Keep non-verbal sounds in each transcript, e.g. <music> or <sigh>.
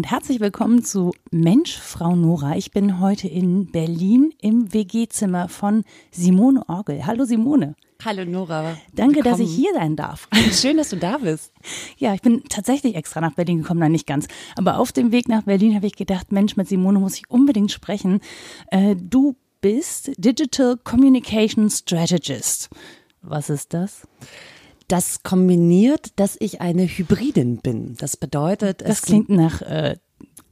Und herzlich willkommen zu Mensch, Frau Nora. Ich bin heute in Berlin im WG-Zimmer von Simone Orgel. Hallo Simone. Hallo Nora. Danke, willkommen. dass ich hier sein darf. Schön, dass du da bist. Ja, ich bin tatsächlich extra nach Berlin gekommen, nein, nicht ganz. Aber auf dem Weg nach Berlin habe ich gedacht, Mensch, mit Simone muss ich unbedingt sprechen. Äh, du bist Digital Communication Strategist. Was ist das? Das kombiniert, dass ich eine Hybridin bin. Das bedeutet, das klingt nach äh,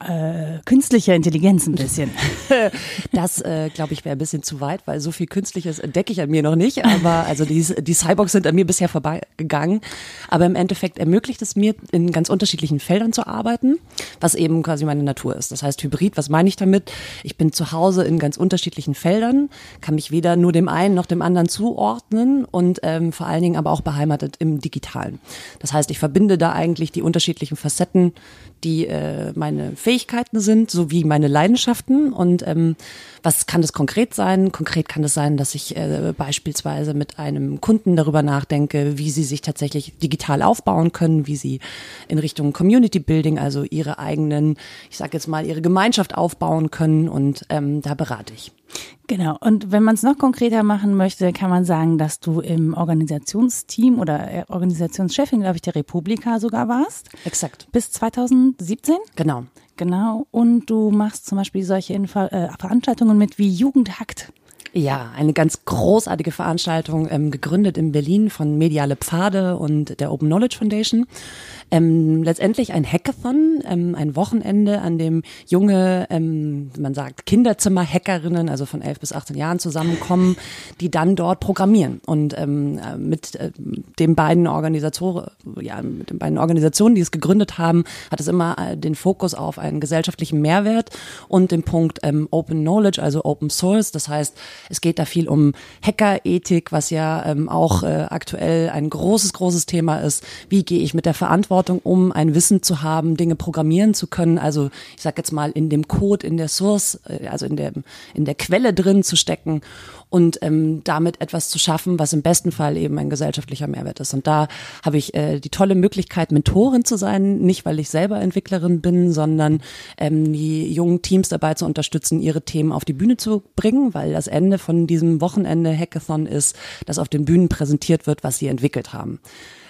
äh, künstlicher Intelligenz ein bisschen. <laughs> <laughs> das, äh, glaube ich, wäre ein bisschen zu weit, weil so viel Künstliches entdecke ich an mir noch nicht. Aber also die, die Cyborgs sind an mir bisher vorbeigegangen. Aber im Endeffekt ermöglicht es mir, in ganz unterschiedlichen Feldern zu arbeiten, was eben quasi meine Natur ist. Das heißt Hybrid, was meine ich damit? Ich bin zu Hause in ganz unterschiedlichen Feldern, kann mich weder nur dem einen noch dem anderen zuordnen und ähm, vor allen Dingen aber auch beheimatet im Digitalen. Das heißt, ich verbinde da eigentlich die unterschiedlichen Facetten die äh, meine Fähigkeiten sind, sowie meine Leidenschaften. Und ähm, was kann das konkret sein? Konkret kann es das sein, dass ich äh, beispielsweise mit einem Kunden darüber nachdenke, wie sie sich tatsächlich digital aufbauen können, wie sie in Richtung Community Building, also ihre eigenen, ich sage jetzt mal, ihre Gemeinschaft aufbauen können. Und ähm, da berate ich. Genau. Und wenn man es noch konkreter machen möchte, kann man sagen, dass du im Organisationsteam oder äh, Organisationschefin, glaube ich, der Republika sogar warst. Exakt. Bis 2017? Genau. Genau. Und du machst zum Beispiel solche Info äh, Veranstaltungen mit wie Jugendhackt. Ja, eine ganz großartige Veranstaltung, ähm, gegründet in Berlin von Mediale Pfade und der Open Knowledge Foundation. Ähm, letztendlich ein Hackathon, ähm, ein Wochenende, an dem junge, ähm, man sagt Kinderzimmer-Hackerinnen, also von 11 bis 18 Jahren zusammenkommen, die dann dort programmieren. Und ähm, äh, mit äh, den beiden Organisatoren, ja, mit den beiden Organisationen, die es gegründet haben, hat es immer äh, den Fokus auf einen gesellschaftlichen Mehrwert und den Punkt ähm, Open Knowledge, also Open Source. Das heißt, es geht da viel um Hackerethik, was ja ähm, auch äh, aktuell ein großes, großes Thema ist. Wie gehe ich mit der Verantwortung um, ein Wissen zu haben, Dinge programmieren zu können? Also ich sage jetzt mal in dem Code, in der Source, äh, also in der, in der Quelle drin zu stecken und ähm, damit etwas zu schaffen, was im besten Fall eben ein gesellschaftlicher Mehrwert ist. Und da habe ich äh, die tolle Möglichkeit, Mentorin zu sein, nicht weil ich selber Entwicklerin bin, sondern ähm, die jungen Teams dabei zu unterstützen, ihre Themen auf die Bühne zu bringen, weil das Ende von diesem Wochenende Hackathon ist, dass auf den Bühnen präsentiert wird, was sie entwickelt haben.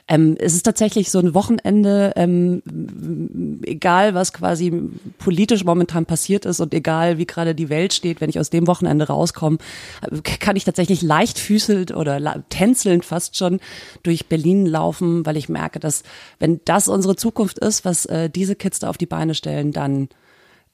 Ähm, es ist tatsächlich so ein Wochenende, ähm, egal was quasi politisch momentan passiert ist und egal wie gerade die Welt steht, wenn ich aus dem Wochenende rauskomme, kann ich tatsächlich leichtfüßelnd oder tänzelnd fast schon durch Berlin laufen, weil ich merke, dass wenn das unsere Zukunft ist, was äh, diese Kids da auf die Beine stellen, dann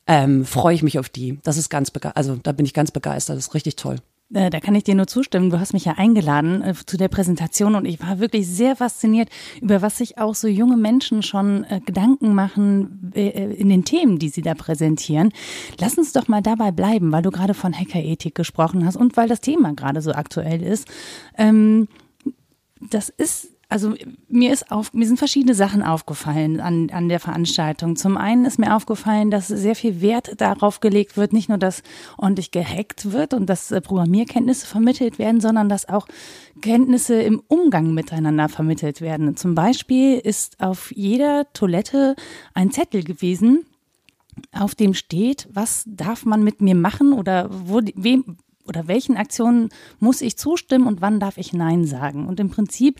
ähm, freue ich mich auf die. Das ist ganz also da bin ich ganz begeistert. Das ist richtig toll. Äh, da kann ich dir nur zustimmen. Du hast mich ja eingeladen äh, zu der Präsentation und ich war wirklich sehr fasziniert, über was sich auch so junge Menschen schon äh, Gedanken machen in den Themen, die sie da präsentieren. Lass uns doch mal dabei bleiben, weil du gerade von Hackerethik gesprochen hast und weil das Thema gerade so aktuell ist. Ähm, das ist also mir ist auf, mir sind verschiedene Sachen aufgefallen an, an der Veranstaltung. Zum einen ist mir aufgefallen, dass sehr viel Wert darauf gelegt wird, nicht nur, dass ordentlich gehackt wird und dass äh, Programmierkenntnisse vermittelt werden, sondern dass auch Kenntnisse im Umgang miteinander vermittelt werden. Zum Beispiel ist auf jeder Toilette ein Zettel gewesen, auf dem steht, was darf man mit mir machen oder wo, wem, oder welchen Aktionen muss ich zustimmen und wann darf ich Nein sagen? Und im Prinzip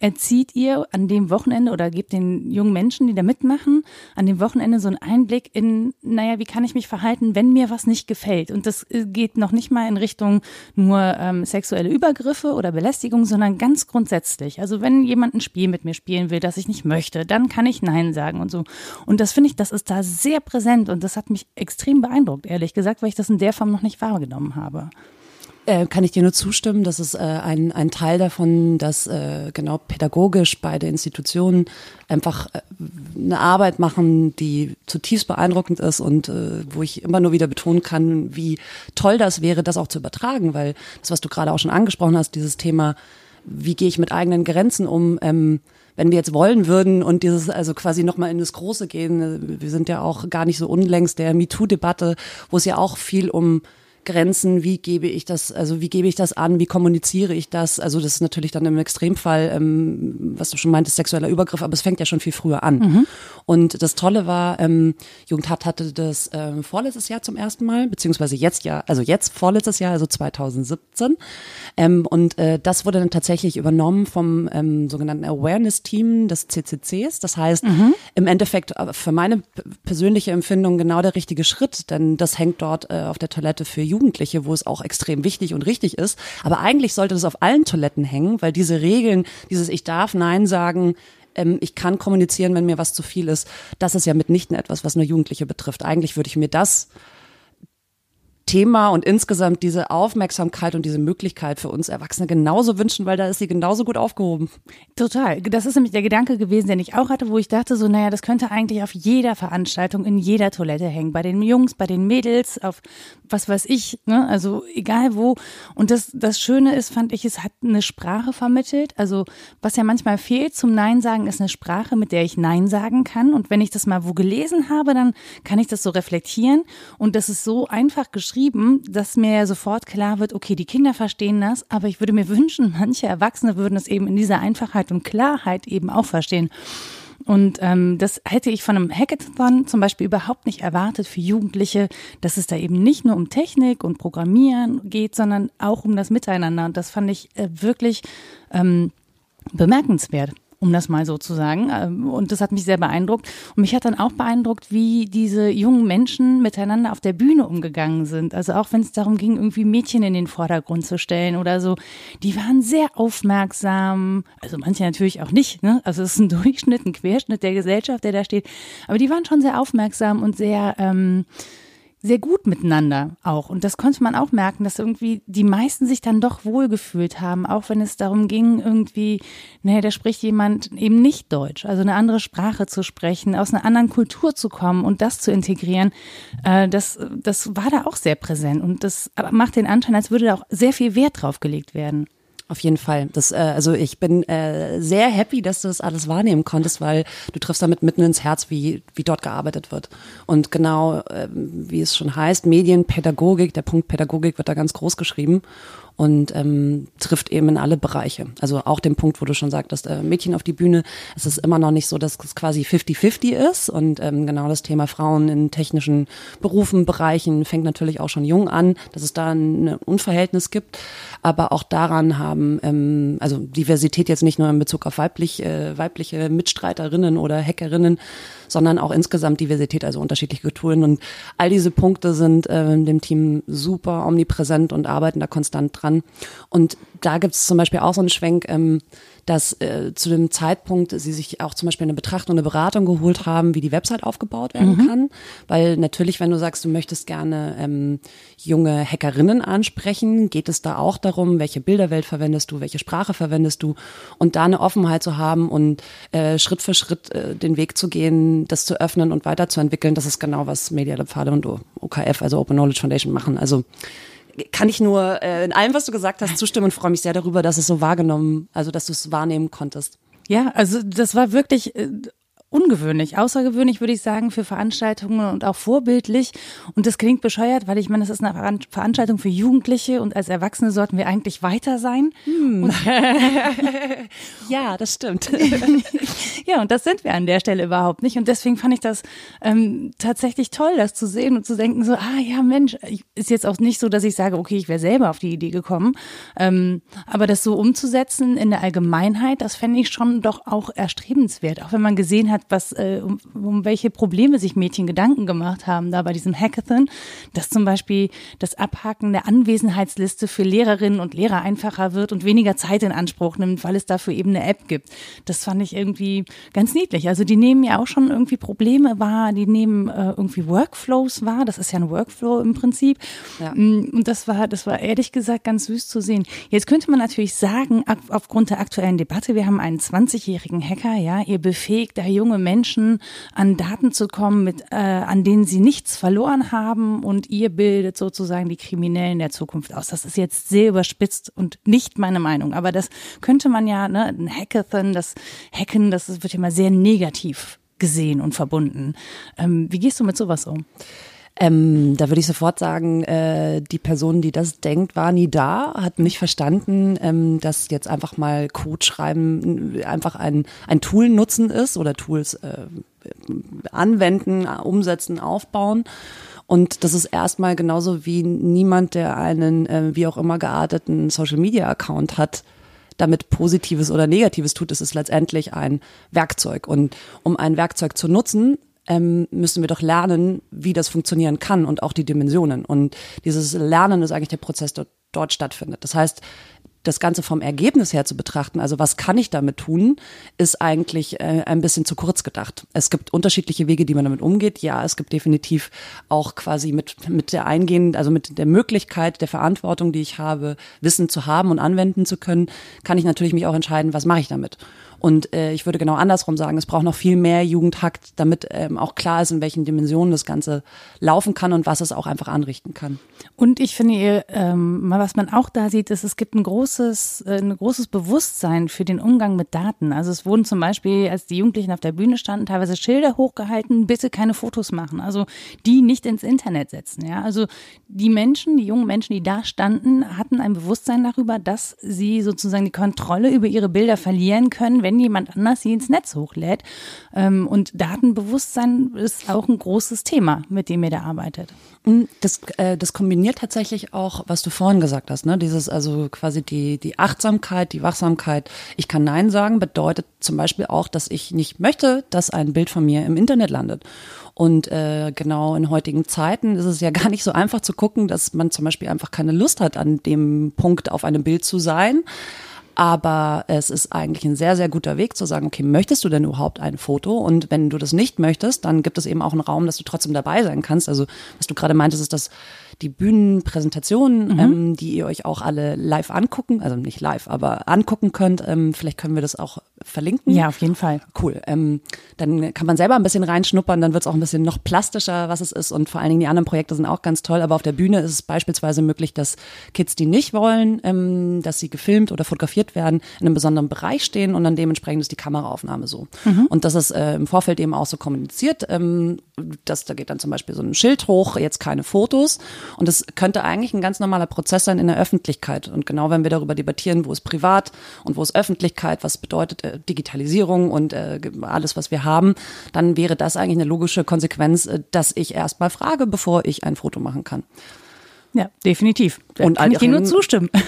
erzieht ihr an dem Wochenende oder gebt den jungen Menschen, die da mitmachen, an dem Wochenende so einen Einblick in, naja, wie kann ich mich verhalten, wenn mir was nicht gefällt? Und das äh, geht noch nicht mal in Richtung nur ähm, sexuelle Übergriffe oder Belästigung, sondern ganz grundsätzlich. Also wenn jemand ein Spiel mit mir spielen will, das ich nicht möchte, dann kann ich Nein sagen und so. Und das finde ich, das ist da sehr präsent und das hat mich extrem beeindruckt, ehrlich gesagt, weil ich das in der Form noch nicht wahrgenommen habe. Äh, kann ich dir nur zustimmen, dass es äh, ein, ein Teil davon, dass äh, genau pädagogisch beide Institutionen einfach äh, eine Arbeit machen, die zutiefst beeindruckend ist und äh, wo ich immer nur wieder betonen kann, wie toll das wäre, das auch zu übertragen, weil das, was du gerade auch schon angesprochen hast, dieses Thema, wie gehe ich mit eigenen Grenzen um, ähm, wenn wir jetzt wollen würden und dieses also quasi nochmal in das Große gehen, äh, wir sind ja auch gar nicht so unlängst der MeToo-Debatte, wo es ja auch viel um Grenzen, wie gebe ich das, also wie gebe ich das an, wie kommuniziere ich das? Also das ist natürlich dann im Extremfall, ähm, was du schon meintest, sexueller Übergriff, aber es fängt ja schon viel früher an. Mhm. Und das Tolle war, ähm, Jugendhat hatte das ähm, vorletztes Jahr zum ersten Mal, beziehungsweise jetzt ja, also jetzt vorletztes Jahr, also 2017. Ähm, und äh, das wurde dann tatsächlich übernommen vom ähm, sogenannten Awareness-Team des CCCs. Das heißt, mhm. im Endeffekt äh, für meine persönliche Empfindung genau der richtige Schritt, denn das hängt dort äh, auf der Toilette für Jugendliche, wo es auch extrem wichtig und richtig ist. Aber eigentlich sollte das auf allen Toiletten hängen, weil diese Regeln, dieses Ich darf Nein sagen, ähm, ich kann kommunizieren, wenn mir was zu viel ist, das ist ja mitnichten etwas, was nur Jugendliche betrifft. Eigentlich würde ich mir das Thema und insgesamt diese Aufmerksamkeit und diese Möglichkeit für uns Erwachsene genauso wünschen, weil da ist sie genauso gut aufgehoben. Total. Das ist nämlich der Gedanke gewesen, den ich auch hatte, wo ich dachte so, naja, das könnte eigentlich auf jeder Veranstaltung, in jeder Toilette hängen. Bei den Jungs, bei den Mädels, auf was weiß ich, ne? also egal wo. Und das, das Schöne ist, fand ich, es hat eine Sprache vermittelt. Also was ja manchmal fehlt zum Nein sagen, ist eine Sprache, mit der ich Nein sagen kann. Und wenn ich das mal wo gelesen habe, dann kann ich das so reflektieren. Und das ist so einfach geschrieben beschrieben, dass mir sofort klar wird, okay, die Kinder verstehen das, aber ich würde mir <laughs> wünschen, manche Erwachsene würden es eben in dieser Einfachheit und Klarheit eben auch verstehen. Und ähm, das hätte ich von einem Hackathon zum Beispiel überhaupt nicht erwartet für Jugendliche, dass es da eben nicht nur um Technik und Programmieren geht, sondern auch um das Miteinander. Und das fand ich äh, wirklich ähm, bemerkenswert um das mal so zu sagen. Ähm, und das hat mich sehr beeindruckt. Und mich hat dann auch beeindruckt, wie diese jungen Menschen miteinander auf der Bühne umgegangen sind. Also auch wenn es darum ging, irgendwie Mädchen in den Vordergrund zu stellen oder so. Die waren sehr aufmerksam. Also manche natürlich auch nicht. Ne? Also es ist ein <laughs> Durchschnitt, ein Querschnitt der Gesellschaft, der da steht. Aber die waren schon sehr aufmerksam und sehr ähm, sehr gut miteinander auch. Und das konnte man auch merken, dass irgendwie die meisten sich dann doch wohlgefühlt haben, auch wenn es darum ging, irgendwie, naja, da spricht jemand eben nicht Deutsch, also eine andere Sprache zu sprechen, aus einer anderen Kultur zu kommen und das zu integrieren. Äh, das, das war da auch sehr präsent und das macht den Anschein, als würde da auch sehr viel Wert drauf gelegt werden. Auf jeden Fall. Das, äh, also ich bin äh, sehr happy, dass du das alles wahrnehmen konntest, weil du triffst damit mitten ins Herz, wie, wie dort gearbeitet wird. Und genau, äh, wie es schon heißt, Medienpädagogik, der Punkt Pädagogik wird da ganz groß geschrieben und ähm, trifft eben in alle Bereiche. Also auch den Punkt, wo du schon sagtest, äh, Mädchen auf die Bühne. Es ist immer noch nicht so, dass es quasi 50-50 ist und ähm, genau das Thema Frauen in technischen Berufen, Bereichen fängt natürlich auch schon jung an, dass es da ein Unverhältnis gibt. Aber auch daran haben, ähm, also Diversität jetzt nicht nur in Bezug auf weiblich, äh, weibliche Mitstreiterinnen oder Hackerinnen, sondern auch insgesamt Diversität, also unterschiedliche Kulturen. Und all diese Punkte sind äh, dem Team super omnipräsent und arbeiten da konstant dran. Und da gibt es zum Beispiel auch so einen Schwenk, ähm, dass äh, zu dem Zeitpunkt sie sich auch zum Beispiel eine Betrachtung, eine Beratung geholt haben, wie die Website aufgebaut werden mhm. kann. Weil natürlich, wenn du sagst, du möchtest gerne ähm, junge Hackerinnen ansprechen, geht es da auch darum, welche Bilderwelt verwendest du, welche Sprache verwendest du und da eine Offenheit zu haben und äh, Schritt für Schritt äh, den Weg zu gehen, das zu öffnen und weiterzuentwickeln. Das ist genau, was Media Lab Pfade und OKF, also Open Knowledge Foundation, machen. Also kann ich nur äh, in allem, was du gesagt hast, zustimmen und freue mich sehr darüber, dass es so wahrgenommen, also dass du es wahrnehmen konntest. Ja, also das war wirklich äh, ungewöhnlich, außergewöhnlich würde ich sagen für Veranstaltungen und auch vorbildlich. Und das klingt bescheuert, weil ich meine, das ist eine Veranstaltung für Jugendliche und als Erwachsene sollten wir eigentlich weiter sein. Hm. <laughs> <laughs> ja, das stimmt. <laughs> ja, und das sind wir an der Stelle überhaupt nicht. Und deswegen fand ich das ähm, tatsächlich toll, das zu sehen und zu denken, so, ah ja, Mensch, ist jetzt auch nicht so, dass ich sage, okay, ich wäre selber auf die Idee gekommen. Ähm, aber das so umzusetzen in der Allgemeinheit, das fände ich schon doch auch erstrebenswert, auch wenn man gesehen hat, was, äh, um, um welche Probleme sich Mädchen Gedanken gemacht haben, da bei diesem Hackathon, dass zum Beispiel das Abhaken der Anwesenheitsliste für Lehrerinnen und Lehrer einfacher wird und weniger Zeit in Anspruch nimmt, weil es dafür eben eine App gibt. Das fand ich irgendwie ganz niedlich. Also die nehmen ja auch schon irgendwie Probleme wahr, die nehmen äh, irgendwie Workflows wahr. Das ist ja ein Workflow im Prinzip. Ja. Mm, und das war, das war ehrlich gesagt ganz süß zu sehen. Jetzt könnte man natürlich sagen, aufgrund der aktuellen Debatte, wir haben einen 20-jährigen Hacker, ja, ihr befähigt da junge Menschen an Daten zu kommen, mit, äh, an denen sie nichts verloren haben und ihr bildet sozusagen die Kriminellen der Zukunft aus. Das ist jetzt sehr überspitzt und nicht meine Meinung, aber das könnte man ja, ne, ein Hackathon, das Hacken, das wird immer sehr negativ gesehen und verbunden. Ähm, wie gehst du mit sowas um? Ähm, da würde ich sofort sagen, äh, die Person, die das denkt, war nie da, hat nicht verstanden, ähm, dass jetzt einfach mal Code schreiben einfach ein, ein Tool nutzen ist oder Tools äh, anwenden, umsetzen, aufbauen. Und das ist erstmal genauso wie niemand, der einen äh, wie auch immer gearteten Social Media Account hat, damit Positives oder Negatives tut. Es ist letztendlich ein Werkzeug. Und um ein Werkzeug zu nutzen, ähm, müssen wir doch lernen, wie das funktionieren kann und auch die Dimensionen. Und dieses Lernen ist eigentlich der Prozess, der dort stattfindet. Das heißt, das Ganze vom Ergebnis her zu betrachten, also was kann ich damit tun, ist eigentlich äh, ein bisschen zu kurz gedacht. Es gibt unterschiedliche Wege, die man damit umgeht. Ja, es gibt definitiv auch quasi mit, mit der eingehenden, also mit der Möglichkeit, der Verantwortung, die ich habe, Wissen zu haben und anwenden zu können, kann ich natürlich mich auch entscheiden, was mache ich damit. Und äh, ich würde genau andersrum sagen, es braucht noch viel mehr Jugendhakt, damit ähm, auch klar ist, in welchen Dimensionen das Ganze laufen kann und was es auch einfach anrichten kann. Und ich finde, ähm, was man auch da sieht, ist, es gibt ein großes, äh, ein großes Bewusstsein für den Umgang mit Daten. Also es wurden zum Beispiel, als die Jugendlichen auf der Bühne standen, teilweise Schilder hochgehalten, bitte keine Fotos machen. Also die nicht ins Internet setzen. Ja, also die Menschen, die jungen Menschen, die da standen, hatten ein Bewusstsein darüber, dass sie sozusagen die Kontrolle über ihre Bilder verlieren können, wenn jemand anders sie ins Netz hochlädt. Ähm, und Datenbewusstsein ist auch ein großes Thema, mit dem ihr da arbeitet. Mm, das, äh, das kombiniert tatsächlich auch, was du vorhin gesagt hast, ne? Dieses, also quasi die, die Achtsamkeit, die Wachsamkeit. Ich kann Nein sagen, bedeutet zum Beispiel auch, dass ich nicht möchte, dass ein Bild von mir im Internet landet. Und äh, genau in heutigen Zeiten ist es ja <laughs> gar nicht so einfach zu gucken, dass man zum Beispiel einfach keine Lust hat, an dem Punkt auf einem Bild zu sein. Aber es ist eigentlich ein sehr, sehr guter Weg zu sagen, okay, möchtest du denn überhaupt ein Foto? Und wenn du das nicht möchtest, dann gibt es eben auch einen Raum, dass du trotzdem dabei sein kannst. Also was du gerade meintest, ist, dass die Bühnenpräsentationen, mhm. ähm, die ihr euch auch alle live angucken, also nicht live, aber angucken könnt. Ähm, vielleicht können wir das auch verlinken. Ja, auf jeden Fall. Cool. Ähm, dann kann man selber ein bisschen reinschnuppern, dann wird es auch ein bisschen noch plastischer, was es ist. Und vor allen Dingen die anderen Projekte sind auch ganz toll. Aber auf der Bühne ist es beispielsweise möglich, dass Kids, die nicht wollen, ähm, dass sie gefilmt oder fotografiert werden, in einem besonderen Bereich stehen und dann dementsprechend ist die Kameraaufnahme so. Mhm. Und das ist äh, im Vorfeld eben auch so kommuniziert. Ähm, dass, da geht dann zum Beispiel so ein Schild hoch, jetzt keine Fotos. Und das könnte eigentlich ein ganz normaler Prozess sein in der Öffentlichkeit. Und genau wenn wir darüber debattieren, wo ist privat und wo ist Öffentlichkeit, was bedeutet äh, Digitalisierung und äh, alles, was wir haben, dann wäre das eigentlich eine logische Konsequenz, äh, dass ich erstmal frage, bevor ich ein Foto machen kann. Ja, definitiv. Und kann ich dir nur zustimmen. <laughs>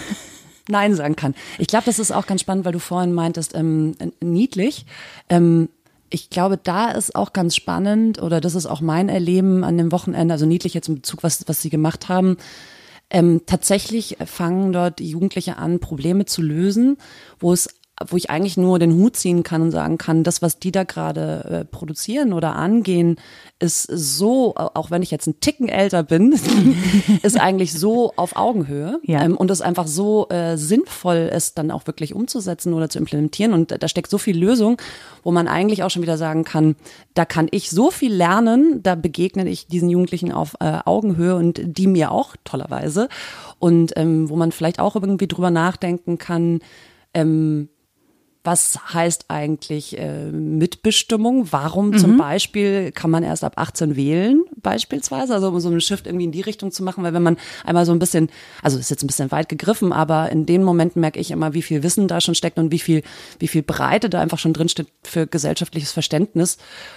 Nein sagen kann. Ich glaube, das ist auch ganz spannend, weil du vorhin meintest, ähm, niedlich. Ähm, ich glaube, da ist auch ganz spannend, oder das ist auch mein Erleben an dem Wochenende, also niedlich jetzt in Bezug, was, was sie gemacht haben. Ähm, tatsächlich fangen dort Jugendliche an, Probleme zu lösen, wo es wo ich eigentlich nur den Hut ziehen kann und sagen kann, das, was die da gerade äh, produzieren oder angehen, ist so, auch wenn ich jetzt ein Ticken älter bin, <laughs> ist eigentlich so auf Augenhöhe ja. ähm, und es einfach so äh, sinnvoll ist, dann auch wirklich umzusetzen oder zu implementieren. Und da steckt so viel Lösung, wo man eigentlich auch schon wieder sagen kann, da kann ich so viel lernen, da begegne ich diesen Jugendlichen auf äh, Augenhöhe und die mir auch tollerweise. Und ähm, wo man vielleicht auch irgendwie drüber nachdenken kann, ähm, was heißt eigentlich äh, Mitbestimmung? Warum mhm. zum Beispiel kann man erst ab 18 wählen, beispielsweise? Also um so einen Shift irgendwie in die Richtung zu machen, weil wenn man einmal so ein bisschen, also ist jetzt ein bisschen weit gegriffen, aber in den Momenten merke ich immer, wie viel Wissen da schon steckt und wie viel, wie viel Breite da einfach schon drinsteht für gesellschaftliches Verständnis,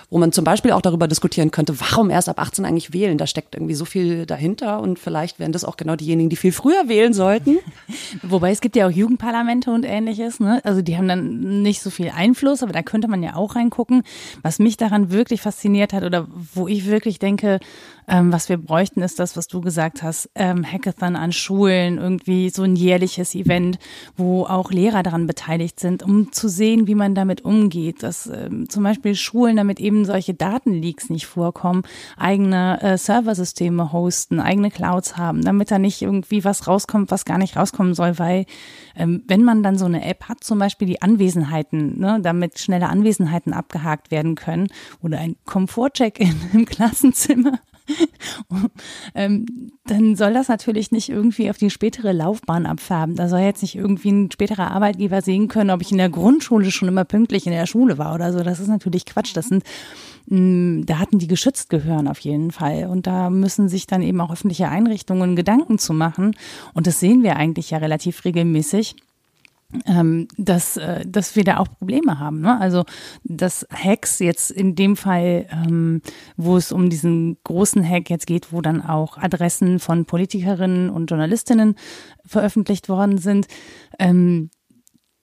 wo man zum Beispiel auch darüber diskutieren könnte, warum erst ab 18 eigentlich wählen? Da steckt irgendwie so viel dahinter und vielleicht wären das auch genau diejenigen, die viel früher wählen sollten. <laughs> Wobei es gibt ja auch Jugendparlamente und ähnliches, ne? Also die haben dann nicht so viel Einfluss, aber da könnte man ja auch reingucken. Was mich daran wirklich fasziniert hat oder wo ich wirklich denke, ähm, was wir bräuchten, ist das, was du gesagt hast, ähm, Hackathon an Schulen, irgendwie so ein jährliches Event, wo auch Lehrer daran beteiligt sind, um zu sehen, wie man damit umgeht, dass ähm, zum Beispiel Schulen, damit eben solche Datenleaks nicht vorkommen, eigene äh, Serversysteme hosten, eigene Clouds haben, damit da nicht irgendwie was rauskommt, was gar nicht rauskommen soll, weil ähm, wenn man dann so eine App hat, zum Beispiel die Anwesenheiten, ne, damit schnelle Anwesenheiten abgehakt werden können oder ein Komfortcheck-in <laughs> im Klassenzimmer, <laughs> ähm, dann soll das natürlich nicht irgendwie auf die spätere Laufbahn abfärben. Da soll jetzt nicht irgendwie ein späterer Arbeitgeber sehen können, ob ich in der Grundschule schon immer pünktlich in der Schule war oder so. Das ist natürlich Quatsch. Das sind mh, mm, Daten, die geschützt gehören auf jeden Fall. Und da müssen sich dann eben auch öffentliche Einrichtungen Gedanken zu machen. Und das sehen wir eigentlich ja relativ regelmäßig ähm, dass, äh, dass wir da auch Probleme haben. Ne? Also dass Hacks jetzt in dem Fall, ähm, wo es um diesen großen Hack jetzt geht, wo dann auch Adressen von Politikerinnen und Journalistinnen veröffentlicht worden sind, ähm,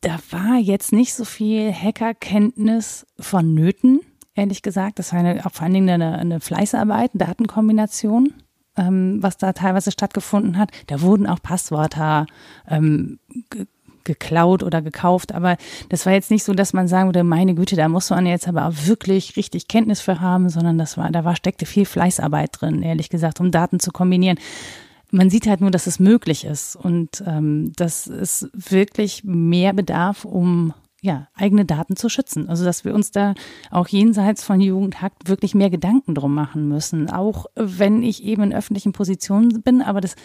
da war jetzt nicht so viel Hackerkenntnis vonnöten, ehrlich gesagt. Das war eine, auch vor allen Dingen eine, eine Fleißarbeit, Datenkombination ähm, was da teilweise stattgefunden hat. Da wurden auch Passwörter ähm, geklaut oder gekauft, aber das war jetzt nicht so, dass man sagen würde, meine Güte, da muss man jetzt aber auch wirklich richtig Kenntnis für haben, sondern das war, da war, steckte viel Fleißarbeit drin, ehrlich gesagt, um Daten zu kombinieren. Man sieht halt nur, dass es möglich ist und ähm, dass es wirklich mehr bedarf, um ja, eigene Daten zu schützen. Also, dass wir uns da auch jenseits von Jugendhakt wirklich mehr Gedanken drum machen müssen. Auch wenn ich eben in öffentlichen Positionen bin, aber das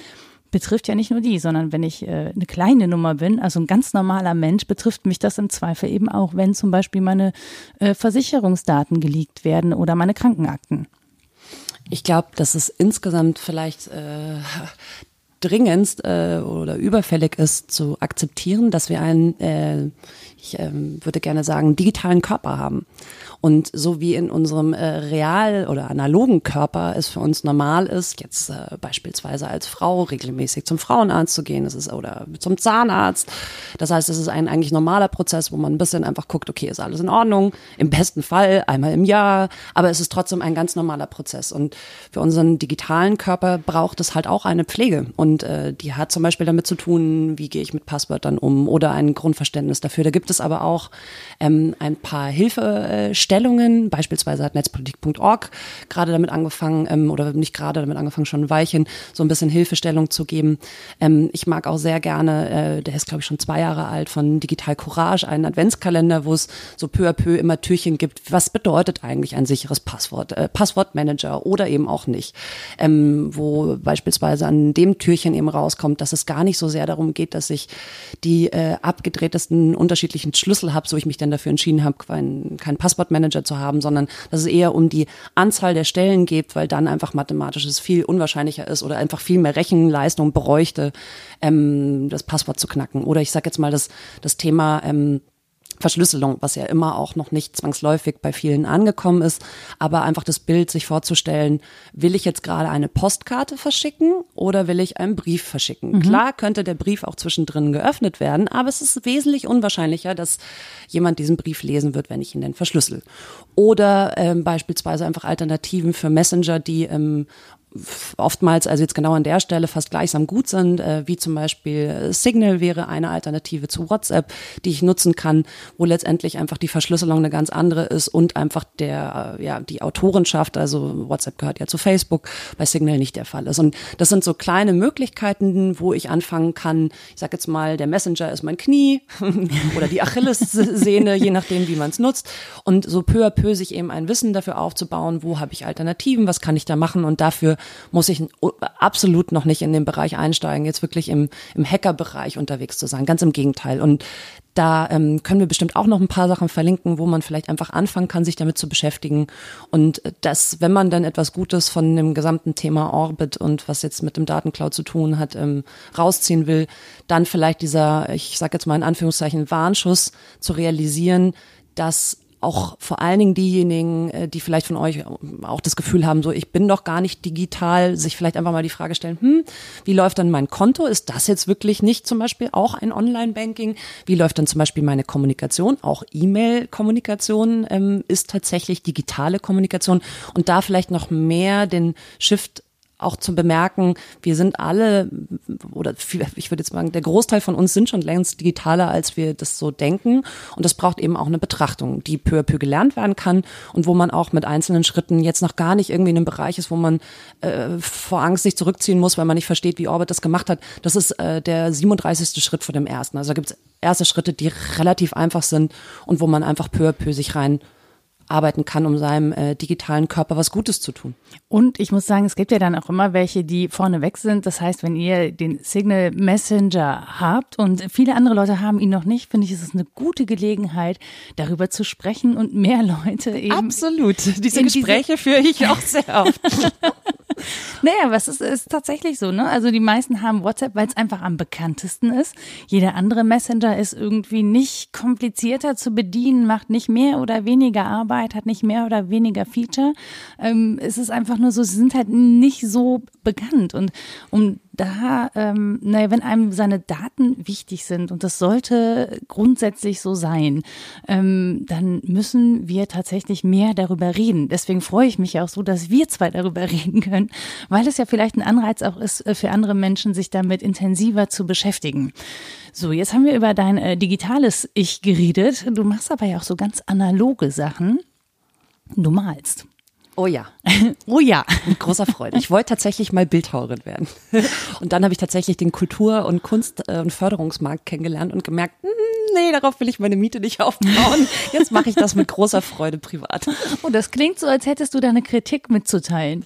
betrifft ja nicht nur die, sondern wenn ich äh, eine kleine Nummer bin, also ein ganz normaler Mensch, betrifft mich das im Zweifel eben auch, wenn zum Beispiel meine äh, Versicherungsdaten geleakt werden oder meine Krankenakten. Ich glaube, dass es insgesamt vielleicht äh, dringendst äh, oder überfällig ist zu akzeptieren, dass wir einen, äh, ich äh, würde gerne sagen, digitalen Körper haben. Und so wie in unserem äh, real oder analogen Körper es für uns normal ist, jetzt äh, beispielsweise als Frau regelmäßig zum Frauenarzt zu gehen, das ist oder zum Zahnarzt. Das heißt, es ist ein eigentlich normaler Prozess, wo man ein bisschen einfach guckt, okay, ist alles in Ordnung? Im besten Fall einmal im Jahr, aber es ist trotzdem ein ganz normaler Prozess. Und für unseren digitalen Körper braucht es halt auch eine Pflege. Und äh, die hat zum Beispiel damit zu tun, wie gehe ich mit Passwörtern um oder ein Grundverständnis dafür. Da gibt es aber auch ähm, ein paar Hilfestellen Stellungen. Beispielsweise hat netzpolitik.org gerade damit angefangen, ähm, oder nicht gerade damit angefangen, schon ein Weilchen, so ein bisschen Hilfestellung zu geben. Ähm, ich mag auch sehr gerne, äh, der ist glaube ich schon zwei Jahre alt, von Digital Courage, einen Adventskalender, wo es so peu à peu immer Türchen gibt. Was bedeutet eigentlich ein sicheres Passwort? Äh, Passwortmanager oder eben auch nicht. Ähm, wo beispielsweise an dem Türchen eben rauskommt, dass es gar nicht so sehr darum geht, dass ich die äh, abgedrehtesten unterschiedlichen Schlüssel habe, so ich mich dann dafür entschieden habe, kein, kein Passwortmanager Manager zu haben, sondern dass es eher um die Anzahl der Stellen geht, weil dann einfach mathematisch es viel unwahrscheinlicher ist oder einfach viel mehr Rechenleistung bräuchte, ähm, das Passwort zu knacken. Oder ich sage jetzt mal das, das Thema ähm, Verschlüsselung, was ja immer auch noch nicht zwangsläufig bei vielen angekommen ist, aber einfach das Bild sich vorzustellen, will ich jetzt gerade eine Postkarte verschicken oder will ich einen Brief verschicken? Mhm. Klar könnte der Brief auch zwischendrin geöffnet werden, aber es ist wesentlich unwahrscheinlicher, dass jemand diesen Brief lesen wird, wenn ich ihn denn verschlüssel. Oder ähm, beispielsweise einfach Alternativen für Messenger, die ähm, oftmals, also jetzt genau an der Stelle fast gleichsam gut sind, äh, wie zum Beispiel Signal wäre eine Alternative zu WhatsApp, die ich nutzen kann, wo letztendlich einfach die Verschlüsselung eine ganz andere ist und einfach der, äh, ja, die Autorenschaft, also WhatsApp gehört ja zu Facebook, bei Signal nicht der Fall ist. Und das sind so kleine Möglichkeiten, wo ich anfangen kann, ich sag jetzt mal, der Messenger ist mein Knie <laughs> oder die Achillessehne, je nachdem, wie man es nutzt. Und so peu à peu sich eben ein Wissen dafür aufzubauen, wo habe ich Alternativen, was kann ich da machen und dafür muss ich absolut noch nicht in den Bereich einsteigen, jetzt wirklich im, im Hacker-Bereich unterwegs zu sein. Ganz im Gegenteil. Und da ähm, können wir bestimmt auch noch ein paar Sachen verlinken, wo man vielleicht einfach anfangen kann, sich damit zu beschäftigen. Und das, wenn man dann etwas Gutes von dem gesamten Thema Orbit und was jetzt mit dem Datencloud zu tun hat, ähm, rausziehen will, dann vielleicht dieser, ich sage jetzt mal in Anführungszeichen, Warnschuss zu realisieren, dass auch vor allen Dingen diejenigen, äh, die vielleicht von euch auch das Gefühl haben, so ich bin doch gar nicht digital, sich vielleicht einfach mal die Frage stellen, hm, wie läuft dann mein Konto? Ist das jetzt wirklich nicht zum Beispiel auch ein Online-Banking? Wie läuft dann zum Beispiel meine Kommunikation? Auch E-Mail-Kommunikation ähm, ist tatsächlich digitale Kommunikation und da vielleicht noch mehr den Shift auch zu bemerken, wir sind alle, oder ich würde jetzt sagen, der Großteil von uns sind schon längst digitaler, als wir das so denken. Und das braucht eben auch eine Betrachtung, die peu à peu gelernt werden kann und wo man auch mit einzelnen Schritten jetzt noch gar nicht irgendwie in einem Bereich ist, wo man äh, vor Angst sich zurückziehen muss, weil man nicht versteht, wie Orbit das gemacht hat. Das ist äh, der 37. Schritt vor dem ersten. Also da gibt es erste Schritte, die relativ einfach sind und wo man einfach peu à peu sich rein arbeiten kann, um seinem äh, digitalen Körper was Gutes zu tun. Und ich muss sagen, es gibt ja dann auch immer welche, die vorne weg sind. Das heißt, wenn ihr den Signal Messenger habt und viele andere Leute haben ihn noch nicht, finde ich, ist es eine gute Gelegenheit, darüber zu sprechen und mehr <laughs> Leute eben. Absolut. Diese Gespräche diese führe ich auch sehr oft. <laughs> naja, es ist, ist tatsächlich so, ne? Also die meisten haben WhatsApp, weil es einfach am bekanntesten ist. Jeder andere Messenger ist irgendwie nicht komplizierter zu bedienen, macht nicht mehr oder weniger Arbeit, hat nicht mehr oder weniger Feature. Ähm, es ist einfach nur so, sie sind halt nicht so bekannt. Und um da, ähm, naja, wenn einem seine Daten wichtig sind und das sollte grundsätzlich so sein, ähm, dann müssen wir tatsächlich mehr darüber reden. Deswegen freue ich mich auch so, dass wir zwei darüber <laughs> reden können, weil es ja vielleicht ein Anreiz auch ist äh, für andere Menschen, sich damit intensiver zu beschäftigen. So, jetzt haben wir über dein äh, digitales Ich geredet. Du machst aber ja auch so ganz analoge Sachen. Du malst. Oh ja. <laughs> oh ja. Mit großer Freude. Ich wollte tatsächlich mal Bildhauerin werden. <laughs> Und dann habe ich tatsächlich den Kultur- und Kunst- äh, und Förderungsmarkt kennengelernt und gemerkt, hm, nee, darauf will ich meine Miete nicht aufbauen. Jetzt mache ich das mit großer Freude privat. Oh, das klingt so, als hättest du da eine Kritik mitzuteilen.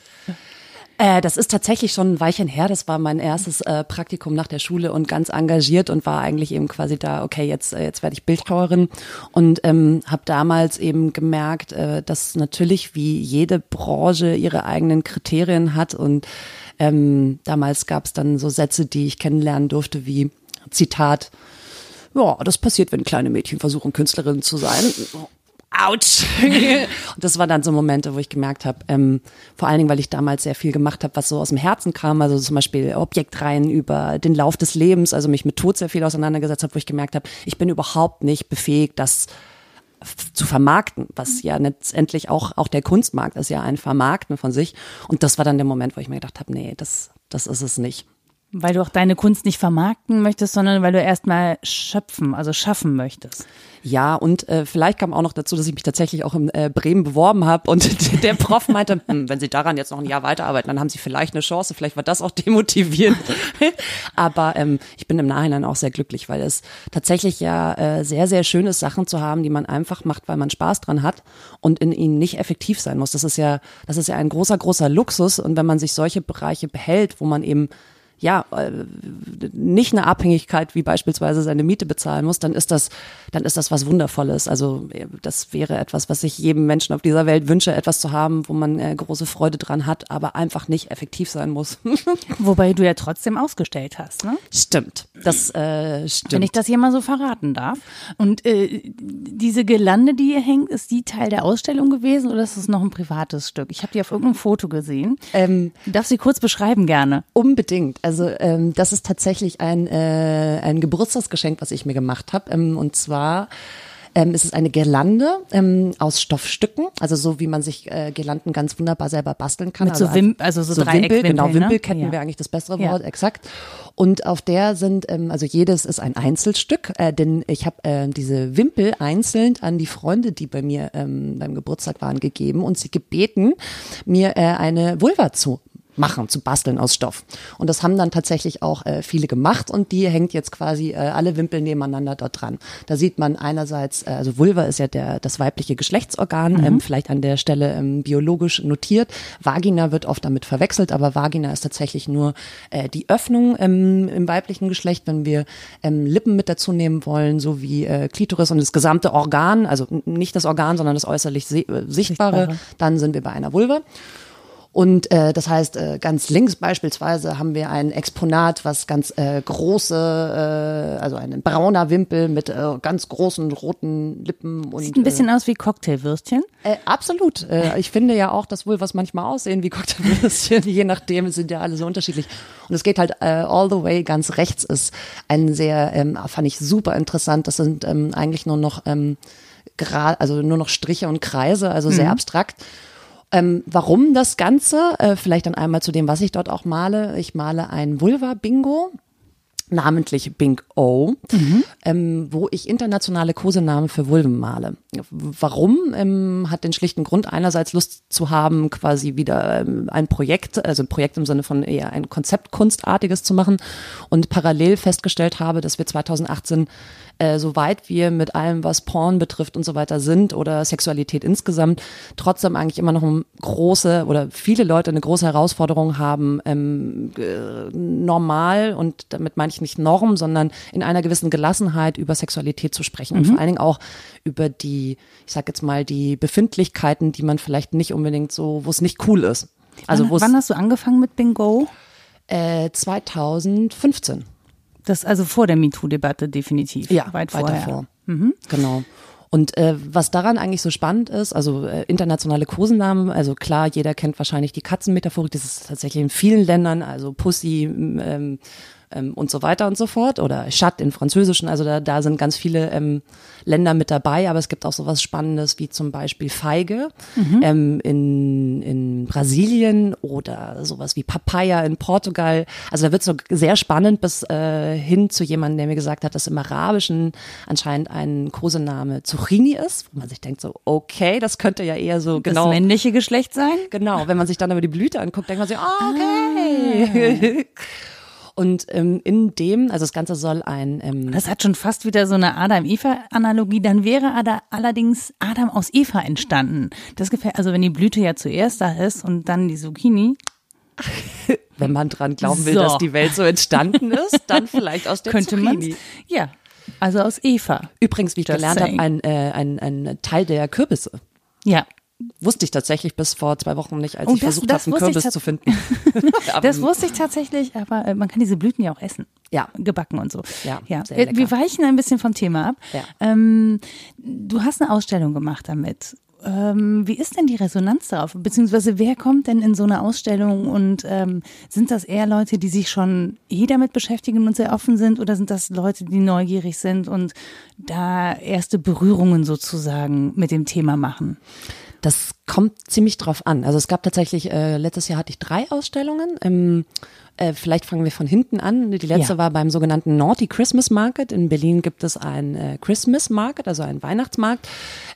Äh, das ist tatsächlich schon ein Weilchen her. Das war mein erstes äh, Praktikum nach der Schule und ganz engagiert und war eigentlich eben quasi da, okay, jetzt, äh, jetzt werde ich Bildhauerin und ähm, habe damals eben gemerkt, äh, dass natürlich wie jede Branche ihre eigenen Kriterien hat und ähm, damals gab es dann so Sätze, die ich kennenlernen durfte, wie Zitat, ja, das passiert, wenn kleine Mädchen versuchen, Künstlerin zu sein. Autsch. <laughs> und das waren dann so Momente, wo ich gemerkt habe, ähm, vor allen Dingen, weil ich damals sehr viel gemacht habe, was so aus dem Herzen kam, also zum Beispiel Objektreihen über den Lauf des Lebens, also mich mit Tod sehr viel auseinandergesetzt habe, wo ich gemerkt habe, ich bin überhaupt nicht befähigt, das zu vermarkten, was ja letztendlich auch, auch der Kunstmarkt ist ja ein Vermarkten von sich. Und das war dann der Moment, wo ich mir gedacht habe, nee, das, das ist es nicht. Weil du auch deine Kunst nicht vermarkten möchtest, sondern weil du erstmal schöpfen, also schaffen möchtest. Ja, und äh, vielleicht kam auch noch dazu, dass ich mich tatsächlich auch in äh, Bremen beworben habe und <laughs> der Prof meinte, <laughs> hm, wenn Sie daran jetzt noch ein Jahr weiterarbeiten, dann haben Sie vielleicht eine Chance. Vielleicht war das auch demotivierend. <laughs> Aber ähm, ich bin im Nachhinein auch sehr glücklich, weil es tatsächlich ja äh, sehr, sehr schön ist, Sachen zu haben, die man einfach macht, weil man Spaß dran hat und in ihnen nicht effektiv sein muss. Das ist ja, das ist ja ein großer, großer Luxus. Und wenn man sich solche Bereiche behält, wo man eben ja, äh, nicht eine Abhängigkeit wie beispielsweise seine Miete bezahlen muss, dann ist das, dann ist das was Wundervolles. Also äh, das wäre etwas, was ich jedem Menschen auf dieser Welt wünsche, etwas zu haben, wo man äh, große Freude dran hat, aber einfach nicht effektiv sein muss. <laughs> Wobei du ja trotzdem ausgestellt hast, ne? Stimmt, das äh, stimmt. Wenn ich das hier mal so verraten darf. Und äh, diese Gelande, die hier hängt, ist die Teil der Ausstellung gewesen oder ist es noch ein privates Stück? Ich habe die auf irgendeinem Foto gesehen. Ähm, du darfst sie kurz beschreiben gerne. Unbedingt. Also ähm, das ist tatsächlich ein, äh, ein Geburtstagsgeschenk, was ich mir gemacht habe. Ähm, und zwar ähm, ist es eine Girlande ähm, aus Stoffstücken, also so wie man sich äh, Girlanden ganz wunderbar selber basteln kann. Mit also, so, Wim also so, so Wimpel, genau, Wimpelketten ne? wäre eigentlich das bessere Wort, ja. exakt. Und auf der sind, ähm, also jedes ist ein Einzelstück, äh, denn ich habe äh, diese Wimpel einzeln an die Freunde, die bei mir ähm, beim Geburtstag waren, gegeben und sie gebeten, mir äh, eine Vulva zu machen, zu basteln aus Stoff. Und das haben dann tatsächlich auch äh, viele gemacht und die hängt jetzt quasi äh, alle Wimpel nebeneinander dort dran. Da sieht man einerseits, äh, also Vulva ist ja der, das weibliche Geschlechtsorgan, mhm. ähm, vielleicht an der Stelle ähm, biologisch notiert. Vagina wird oft damit verwechselt, aber Vagina ist tatsächlich nur äh, die Öffnung ähm, im weiblichen Geschlecht, wenn wir ähm, Lippen mit dazu nehmen wollen, so wie äh, Klitoris und das gesamte Organ, also nicht das Organ, sondern das äußerlich äh, Sichtbare, Sichtbare, dann sind wir bei einer Vulva. Und äh, das heißt, äh, ganz links beispielsweise haben wir ein Exponat, was ganz äh, große, äh, also ein brauner Wimpel mit äh, ganz großen roten Lippen. Und, Sieht ein bisschen äh, aus wie Cocktailwürstchen. Äh, absolut. Äh, ich finde ja auch, dass wohl was manchmal aussehen wie Cocktailwürstchen, <laughs> je nachdem sind ja alle so unterschiedlich. Und es geht halt äh, all the way ganz rechts ist ein sehr, ähm, fand ich super interessant. Das sind ähm, eigentlich nur noch ähm, also nur noch Striche und Kreise, also sehr mhm. abstrakt. Ähm, warum das Ganze? Äh, vielleicht dann einmal zu dem, was ich dort auch male. Ich male ein Vulva-Bingo namentlich Bing O, mhm. ähm, wo ich internationale Kosenamen für Vulven male. Warum? Ähm, hat den schlichten Grund, einerseits Lust zu haben, quasi wieder ähm, ein Projekt, also ein Projekt im Sinne von eher ein Konzeptkunstartiges zu machen und parallel festgestellt habe, dass wir 2018 äh, soweit wir mit allem, was Porn betrifft und so weiter sind oder Sexualität insgesamt, trotzdem eigentlich immer noch eine große oder viele Leute eine große Herausforderung haben, ähm, äh, normal und damit meine ich nicht Norm, sondern in einer gewissen Gelassenheit über Sexualität zu sprechen mhm. und vor allen Dingen auch über die, ich sag jetzt mal, die Befindlichkeiten, die man vielleicht nicht unbedingt so, wo es nicht cool ist. Also wann, wann hast du angefangen mit Bingo? Äh, 2015. Das also vor der MeToo-Debatte definitiv. Ja, weit, weit vorher. davor. Mhm. Genau. Und äh, was daran eigentlich so spannend ist, also äh, internationale Kosenamen, also klar, jeder kennt wahrscheinlich die Katzenmetaphorik, das ist tatsächlich in vielen Ländern, also Pussy, ähm, ähm, und so weiter und so fort oder Chat in Französischen. Also da, da sind ganz viele ähm, Länder mit dabei, aber es gibt auch sowas Spannendes wie zum Beispiel Feige mhm. ähm, in, in Brasilien oder sowas wie Papaya in Portugal. Also da wird so sehr spannend bis äh, hin zu jemandem, der mir gesagt hat, dass im Arabischen anscheinend ein Kosename Zucchini ist, wo man sich denkt so, okay, das könnte ja eher so genau. Das männliche Geschlecht sein? Genau, wenn man sich dann aber die Blüte anguckt, denkt man sich, oh, okay. Ah. <laughs> Und ähm, in dem, also das Ganze soll ein. Ähm, das hat schon fast wieder so eine Adam-Eva-Analogie. Dann wäre Ada, allerdings Adam aus Eva entstanden. Das gefällt, also wenn die Blüte ja zuerst da ist und dann die Zucchini. <laughs> wenn man dran glauben will, so. dass die Welt so entstanden ist, dann <laughs> vielleicht aus der Könnte Zucchini. Ja, also aus Eva. Übrigens, wie ich Just gelernt habe, ein, äh, ein, ein Teil der Kürbisse. Ja, wusste ich tatsächlich bis vor zwei Wochen nicht, als oh, ich das, versucht habe, einen Kürbis zu finden. <laughs> das wusste ich tatsächlich, aber äh, man kann diese Blüten ja auch essen. Ja. Gebacken und so. Ja, ja. Sehr Wir weichen ein bisschen vom Thema ab. Ja. Ähm, du hast eine Ausstellung gemacht damit. Ähm, wie ist denn die Resonanz darauf? Beziehungsweise wer kommt denn in so eine Ausstellung und ähm, sind das eher Leute, die sich schon eh damit beschäftigen und sehr offen sind oder sind das Leute, die neugierig sind und da erste Berührungen sozusagen mit dem Thema machen? Das kommt ziemlich drauf an. Also es gab tatsächlich, äh, letztes Jahr hatte ich drei Ausstellungen. Ähm, äh, vielleicht fangen wir von hinten an. Die letzte ja. war beim sogenannten Naughty Christmas Market. In Berlin gibt es ein äh, Christmas Market, also einen Weihnachtsmarkt,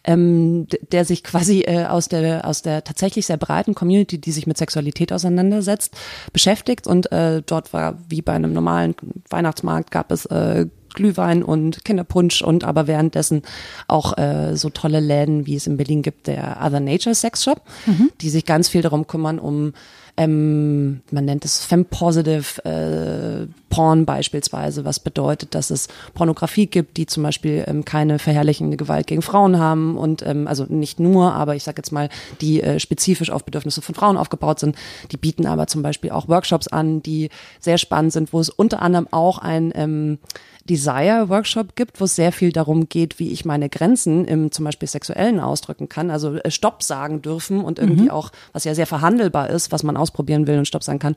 ähm, der sich quasi äh, aus der aus der tatsächlich sehr breiten Community, die sich mit Sexualität auseinandersetzt, beschäftigt. Und äh, dort war wie bei einem normalen Weihnachtsmarkt gab es äh, Glühwein und Kinderpunsch und aber währenddessen auch äh, so tolle Läden, wie es in Berlin gibt, der Other Nature Sex Shop, mhm. die sich ganz viel darum kümmern, um ähm, man nennt es Femme-Positive äh, Porn beispielsweise, was bedeutet, dass es Pornografie gibt, die zum Beispiel ähm, keine verherrlichende Gewalt gegen Frauen haben und ähm, also nicht nur, aber ich sage jetzt mal, die äh, spezifisch auf Bedürfnisse von Frauen aufgebaut sind. Die bieten aber zum Beispiel auch Workshops an, die sehr spannend sind, wo es unter anderem auch ein ähm, Desire-Workshop gibt, wo es sehr viel darum geht, wie ich meine Grenzen im zum Beispiel sexuellen ausdrücken kann. Also äh, Stopp sagen dürfen und irgendwie mhm. auch, was ja sehr verhandelbar ist, was man ausprobieren will und Stopp sagen kann.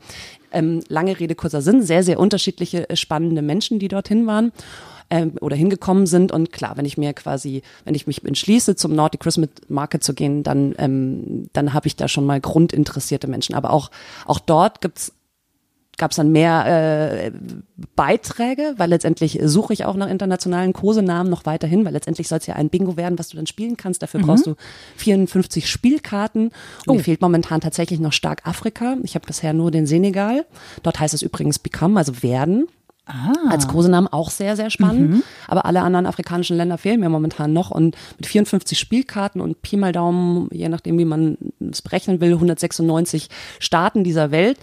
Ähm, lange Rede, kurzer Sinn, sehr, sehr unterschiedliche, äh, spannende Menschen, die dorthin waren ähm, oder hingekommen sind. Und klar, wenn ich mir quasi, wenn ich mich entschließe, zum Nordic Christmas Market zu gehen, dann, ähm, dann habe ich da schon mal grundinteressierte Menschen. Aber auch, auch dort gibt's gab es dann mehr äh, Beiträge, weil letztendlich suche ich auch nach internationalen Kosenamen noch weiterhin, weil letztendlich soll es ja ein Bingo werden, was du dann spielen kannst. Dafür mhm. brauchst du 54 Spielkarten. Und oh. mir fehlt momentan tatsächlich noch stark Afrika. Ich habe bisher nur den Senegal. Dort heißt es übrigens Become, also werden. Ah. Als Kosenamen auch sehr, sehr spannend. Mhm. Aber alle anderen afrikanischen Länder fehlen mir momentan noch. Und mit 54 Spielkarten und Pi mal Daumen, je nachdem, wie man es berechnen will, 196 Staaten dieser Welt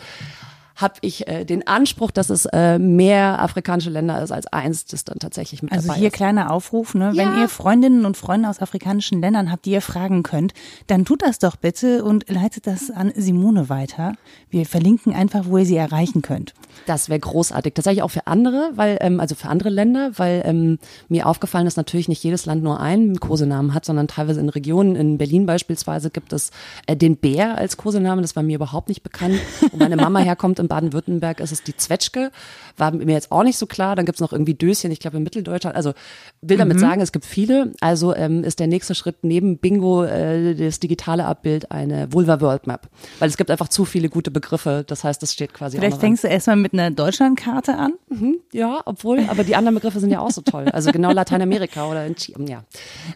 habe ich äh, den Anspruch, dass es äh, mehr afrikanische Länder ist als eins, das dann tatsächlich mit also dabei hier ist. kleiner Aufruf, ne? Ja. Wenn ihr Freundinnen und Freunde aus afrikanischen Ländern habt, die ihr fragen könnt, dann tut das doch bitte und leitet das an Simone weiter. Wir verlinken einfach, wo ihr sie erreichen könnt. Das wäre großartig. Tatsächlich auch für andere, weil ähm, also für andere Länder, weil ähm, mir aufgefallen ist, natürlich nicht jedes Land nur einen Kosenamen hat, sondern teilweise in Regionen. In Berlin beispielsweise gibt es äh, den Bär als Kosenamen. Das war mir überhaupt nicht bekannt. Wo meine Mama <laughs> herkommt im Baden-Württemberg ist es die Zwetschge. War mir jetzt auch nicht so klar. Dann gibt's noch irgendwie Döschen, ich glaube in Mitteldeutschland. Also will damit mhm. sagen, es gibt viele. Also ähm, ist der nächste Schritt neben Bingo äh, das digitale Abbild eine Vulva World Map. Weil es gibt einfach zu viele gute Begriffe. Das heißt, das steht quasi Vielleicht fängst du erstmal mit einer Deutschlandkarte an? Mhm, ja, obwohl, aber die anderen Begriffe sind ja auch so toll. Also genau Lateinamerika oder in Chile. Ja,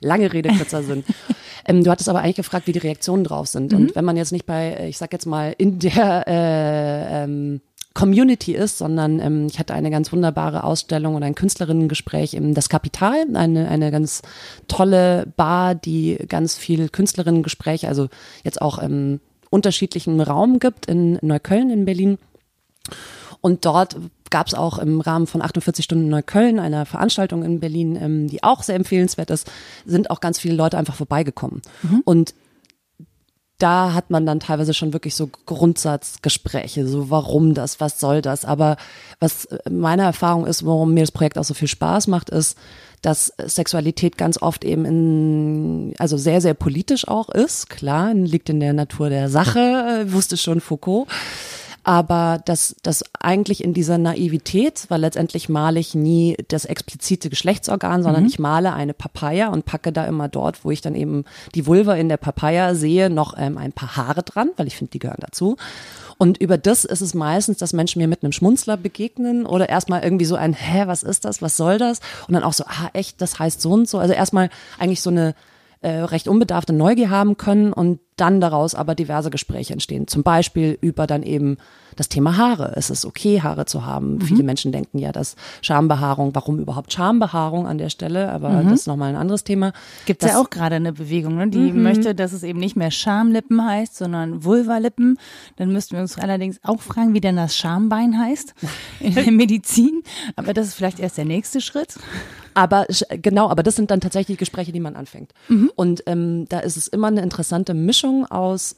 lange Rede, kürzer Sinn. <laughs> Ähm, du hattest aber eigentlich gefragt, wie die Reaktionen drauf sind. Mhm. Und wenn man jetzt nicht bei, ich sag jetzt mal, in der äh, ähm, Community ist, sondern ähm, ich hatte eine ganz wunderbare Ausstellung und ein Künstlerinnengespräch im Das Kapital, eine, eine ganz tolle Bar, die ganz viel Künstlerinnengespräche, also jetzt auch im unterschiedlichen Raum gibt in Neukölln in Berlin. Und dort gab es auch im Rahmen von 48 Stunden Neukölln, einer Veranstaltung in Berlin, ähm, die auch sehr empfehlenswert ist, sind auch ganz viele Leute einfach vorbeigekommen. Mhm. Und da hat man dann teilweise schon wirklich so Grundsatzgespräche, so warum das, was soll das. Aber was meine Erfahrung ist, warum mir das Projekt auch so viel Spaß macht, ist, dass Sexualität ganz oft eben in, also sehr, sehr politisch auch ist. Klar, liegt in der Natur der Sache, wusste schon Foucault aber dass das eigentlich in dieser Naivität, weil letztendlich male ich nie das explizite Geschlechtsorgan, sondern mhm. ich male eine Papaya und packe da immer dort, wo ich dann eben die Vulva in der Papaya sehe, noch ähm, ein paar Haare dran, weil ich finde, die gehören dazu. Und über das ist es meistens, dass Menschen mir mit einem Schmunzler begegnen oder erstmal irgendwie so ein, hä, was ist das, was soll das? Und dann auch so, ah, echt, das heißt so und so. Also erstmal eigentlich so eine äh, recht unbedarfte Neugier haben können und dann daraus aber diverse Gespräche entstehen. Zum Beispiel über dann eben das Thema Haare. Es ist okay, Haare zu haben. Mhm. Viele Menschen denken ja, dass Schambehaarung, warum überhaupt Schambehaarung an der Stelle, aber mhm. das ist nochmal ein anderes Thema. Gibt es ja auch gerade eine Bewegung, ne, die mhm. möchte, dass es eben nicht mehr Schamlippen heißt, sondern Vulvalippen. Dann müssten wir uns allerdings auch fragen, wie denn das Schambein heißt in der <laughs> Medizin. Aber das ist vielleicht erst der nächste Schritt. Aber genau, aber das sind dann tatsächlich Gespräche, die man anfängt. Mhm. Und ähm, da ist es immer eine interessante Mischung aus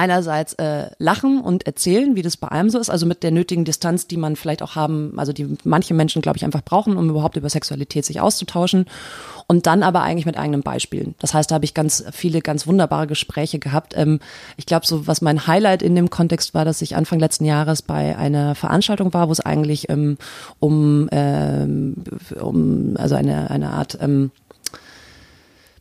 einerseits äh, lachen und erzählen, wie das bei einem so ist, also mit der nötigen Distanz, die man vielleicht auch haben, also die manche Menschen, glaube ich, einfach brauchen, um überhaupt über Sexualität sich auszutauschen. Und dann aber eigentlich mit eigenen Beispielen. Das heißt, da habe ich ganz viele, ganz wunderbare Gespräche gehabt. Ähm, ich glaube, so was mein Highlight in dem Kontext war, dass ich Anfang letzten Jahres bei einer Veranstaltung war, wo es eigentlich ähm, um, ähm, um also eine, eine Art ähm,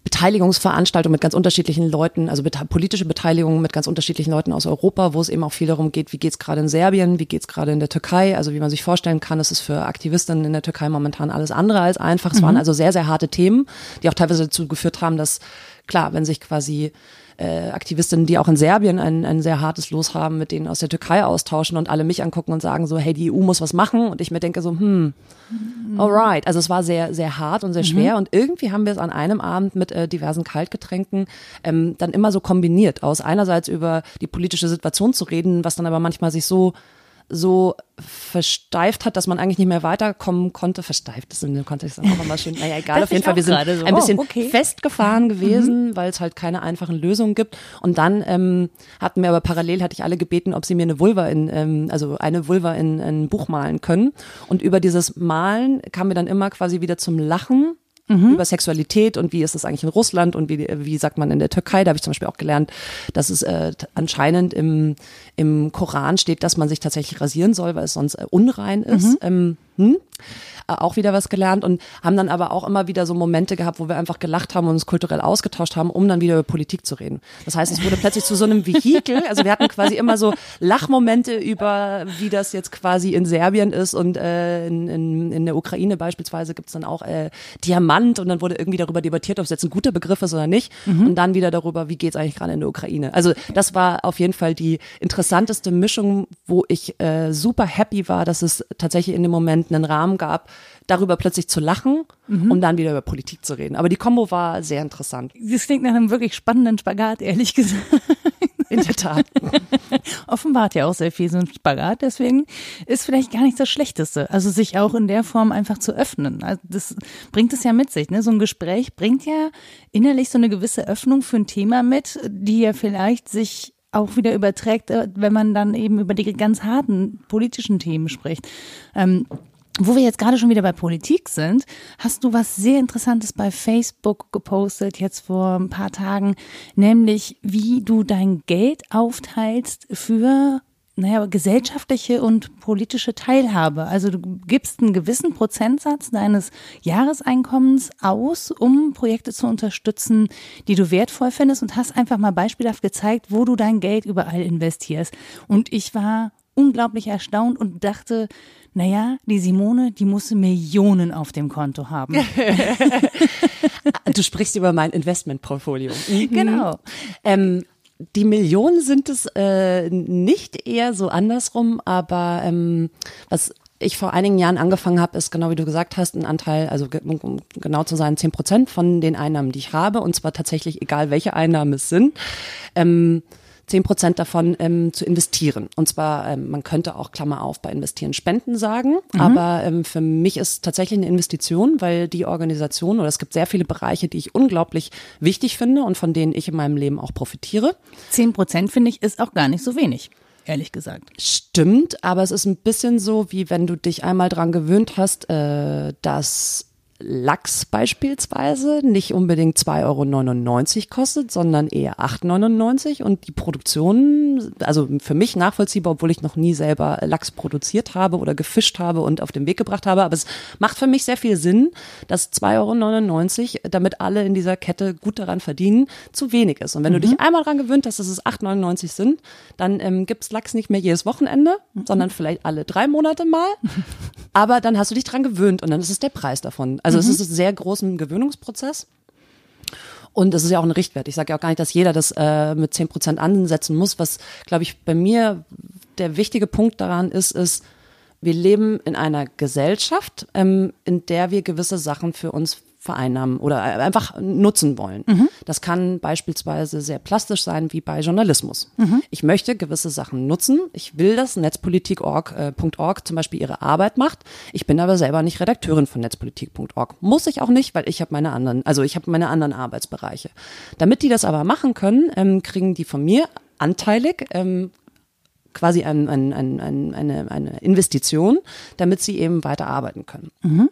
Beteiligungsveranstaltung mit ganz unterschiedlichen Leuten, also politische Beteiligung mit ganz unterschiedlichen Leuten aus Europa, wo es eben auch viel darum geht, wie geht es gerade in Serbien, wie geht es gerade in der Türkei. Also wie man sich vorstellen kann, ist es für Aktivistinnen in der Türkei momentan alles andere als einfach. Es mhm. waren also sehr, sehr harte Themen, die auch teilweise dazu geführt haben, dass klar, wenn sich quasi äh, Aktivistinnen, die auch in Serbien ein, ein sehr hartes Los haben, mit denen aus der Türkei austauschen und alle mich angucken und sagen so, hey, die EU muss was machen. Und ich mir denke so, hm, alright. Also es war sehr, sehr hart und sehr mhm. schwer. Mhm. Und irgendwie haben wir es an einem Abend mit äh, diversen Kaltgetränken ähm, dann immer so kombiniert, aus einerseits über die politische Situation zu reden, was dann aber manchmal sich so so versteift hat, dass man eigentlich nicht mehr weiterkommen konnte. Versteift ist in dem Kontext auch immer schön. Naja, egal, auf jeden Fall. Wir sind so. ein bisschen oh, okay. festgefahren mhm. gewesen, mhm. weil es halt keine einfachen Lösungen gibt. Und dann ähm, hatten wir aber parallel, hatte ich alle gebeten, ob sie mir eine Vulva in, ähm, also eine Vulva in, in ein Buch malen können. Und über dieses Malen kamen wir dann immer quasi wieder zum Lachen mhm. über Sexualität und wie ist es eigentlich in Russland und wie, wie sagt man in der Türkei. Da habe ich zum Beispiel auch gelernt, dass es äh, anscheinend im, im Koran steht, dass man sich tatsächlich rasieren soll, weil es sonst äh, unrein ist. Mhm. Ähm, hm? Äh, auch wieder was gelernt und haben dann aber auch immer wieder so Momente gehabt, wo wir einfach gelacht haben und uns kulturell ausgetauscht haben, um dann wieder über Politik zu reden. Das heißt, es wurde plötzlich zu so einem Vehikel. Also wir hatten quasi immer so Lachmomente über, wie das jetzt quasi in Serbien ist und äh, in, in, in der Ukraine beispielsweise gibt's dann auch äh, Diamant und dann wurde irgendwie darüber debattiert, ob es jetzt ein guter Begriff ist oder nicht. Mhm. Und dann wieder darüber, wie geht's eigentlich gerade in der Ukraine. Also das war auf jeden Fall die interessanteste Mischung, wo ich äh, super happy war, dass es tatsächlich in dem Moment einen Rahmen gab, darüber plötzlich zu lachen mhm. und dann wieder über Politik zu reden. Aber die Kombo war sehr interessant. Das klingt nach einem wirklich spannenden Spagat, ehrlich gesagt. In der Tat. <laughs> Offenbart ja auch sehr viel so ein Spagat, deswegen ist vielleicht gar nicht das Schlechteste. Also sich auch in der Form einfach zu öffnen. Also das bringt es ja mit sich. Ne? So ein Gespräch bringt ja innerlich so eine gewisse Öffnung für ein Thema mit, die ja vielleicht sich auch wieder überträgt, äh, wenn man dann eben über die ganz harten politischen Themen spricht. Ähm, wo wir jetzt gerade schon wieder bei Politik sind, hast du was sehr Interessantes bei Facebook gepostet, jetzt vor ein paar Tagen, nämlich wie du dein Geld aufteilst für naja, gesellschaftliche und politische Teilhabe. Also du gibst einen gewissen Prozentsatz deines Jahreseinkommens aus, um Projekte zu unterstützen, die du wertvoll findest und hast einfach mal beispielhaft gezeigt, wo du dein Geld überall investierst. Und ich war unglaublich erstaunt und dachte, naja, die Simone, die musste Millionen auf dem Konto haben. <laughs> du sprichst über mein Investmentportfolio. Mhm. Genau. Ähm, die Millionen sind es äh, nicht eher so andersrum, aber ähm, was ich vor einigen Jahren angefangen habe, ist genau wie du gesagt hast, ein Anteil, also um genau zu sein, zehn Prozent von den Einnahmen, die ich habe, und zwar tatsächlich egal, welche Einnahmen es sind. Ähm, zehn Prozent davon ähm, zu investieren. Und zwar, ähm, man könnte auch Klammer auf bei investieren Spenden sagen, mhm. aber ähm, für mich ist tatsächlich eine Investition, weil die Organisation oder es gibt sehr viele Bereiche, die ich unglaublich wichtig finde und von denen ich in meinem Leben auch profitiere. Zehn Prozent finde ich ist auch gar nicht so wenig ehrlich gesagt. Stimmt, aber es ist ein bisschen so, wie wenn du dich einmal dran gewöhnt hast, äh, dass Lachs beispielsweise nicht unbedingt 2,99 Euro kostet, sondern eher 8,99 und die Produktion, also für mich nachvollziehbar, obwohl ich noch nie selber Lachs produziert habe oder gefischt habe und auf den Weg gebracht habe, aber es macht für mich sehr viel Sinn, dass 2,99 Euro, damit alle in dieser Kette gut daran verdienen, zu wenig ist. Und wenn mhm. du dich einmal daran gewöhnt hast, dass es 8,99 sind, dann ähm, gibt's Lachs nicht mehr jedes Wochenende, mhm. sondern vielleicht alle drei Monate mal. <laughs> aber dann hast du dich dran gewöhnt und dann ist es der Preis davon. Also mhm. es ist ein sehr großen Gewöhnungsprozess. Und es ist ja auch ein Richtwert. Ich sage ja auch gar nicht, dass jeder das äh, mit zehn Prozent ansetzen muss. Was, glaube ich, bei mir der wichtige Punkt daran ist, ist, wir leben in einer Gesellschaft, ähm, in der wir gewisse Sachen für uns vereinnahmen oder einfach nutzen wollen. Mhm. Das kann beispielsweise sehr plastisch sein wie bei Journalismus. Mhm. Ich möchte gewisse Sachen nutzen. Ich will, dass Netzpolitik.org äh, zum Beispiel ihre Arbeit macht. Ich bin aber selber nicht Redakteurin von Netzpolitik.org. Muss ich auch nicht, weil ich habe meine anderen, also ich habe meine anderen Arbeitsbereiche. Damit die das aber machen können, ähm, kriegen die von mir anteilig ähm, quasi ein, ein, ein, eine, eine Investition, damit sie eben weiter arbeiten können. Mhm.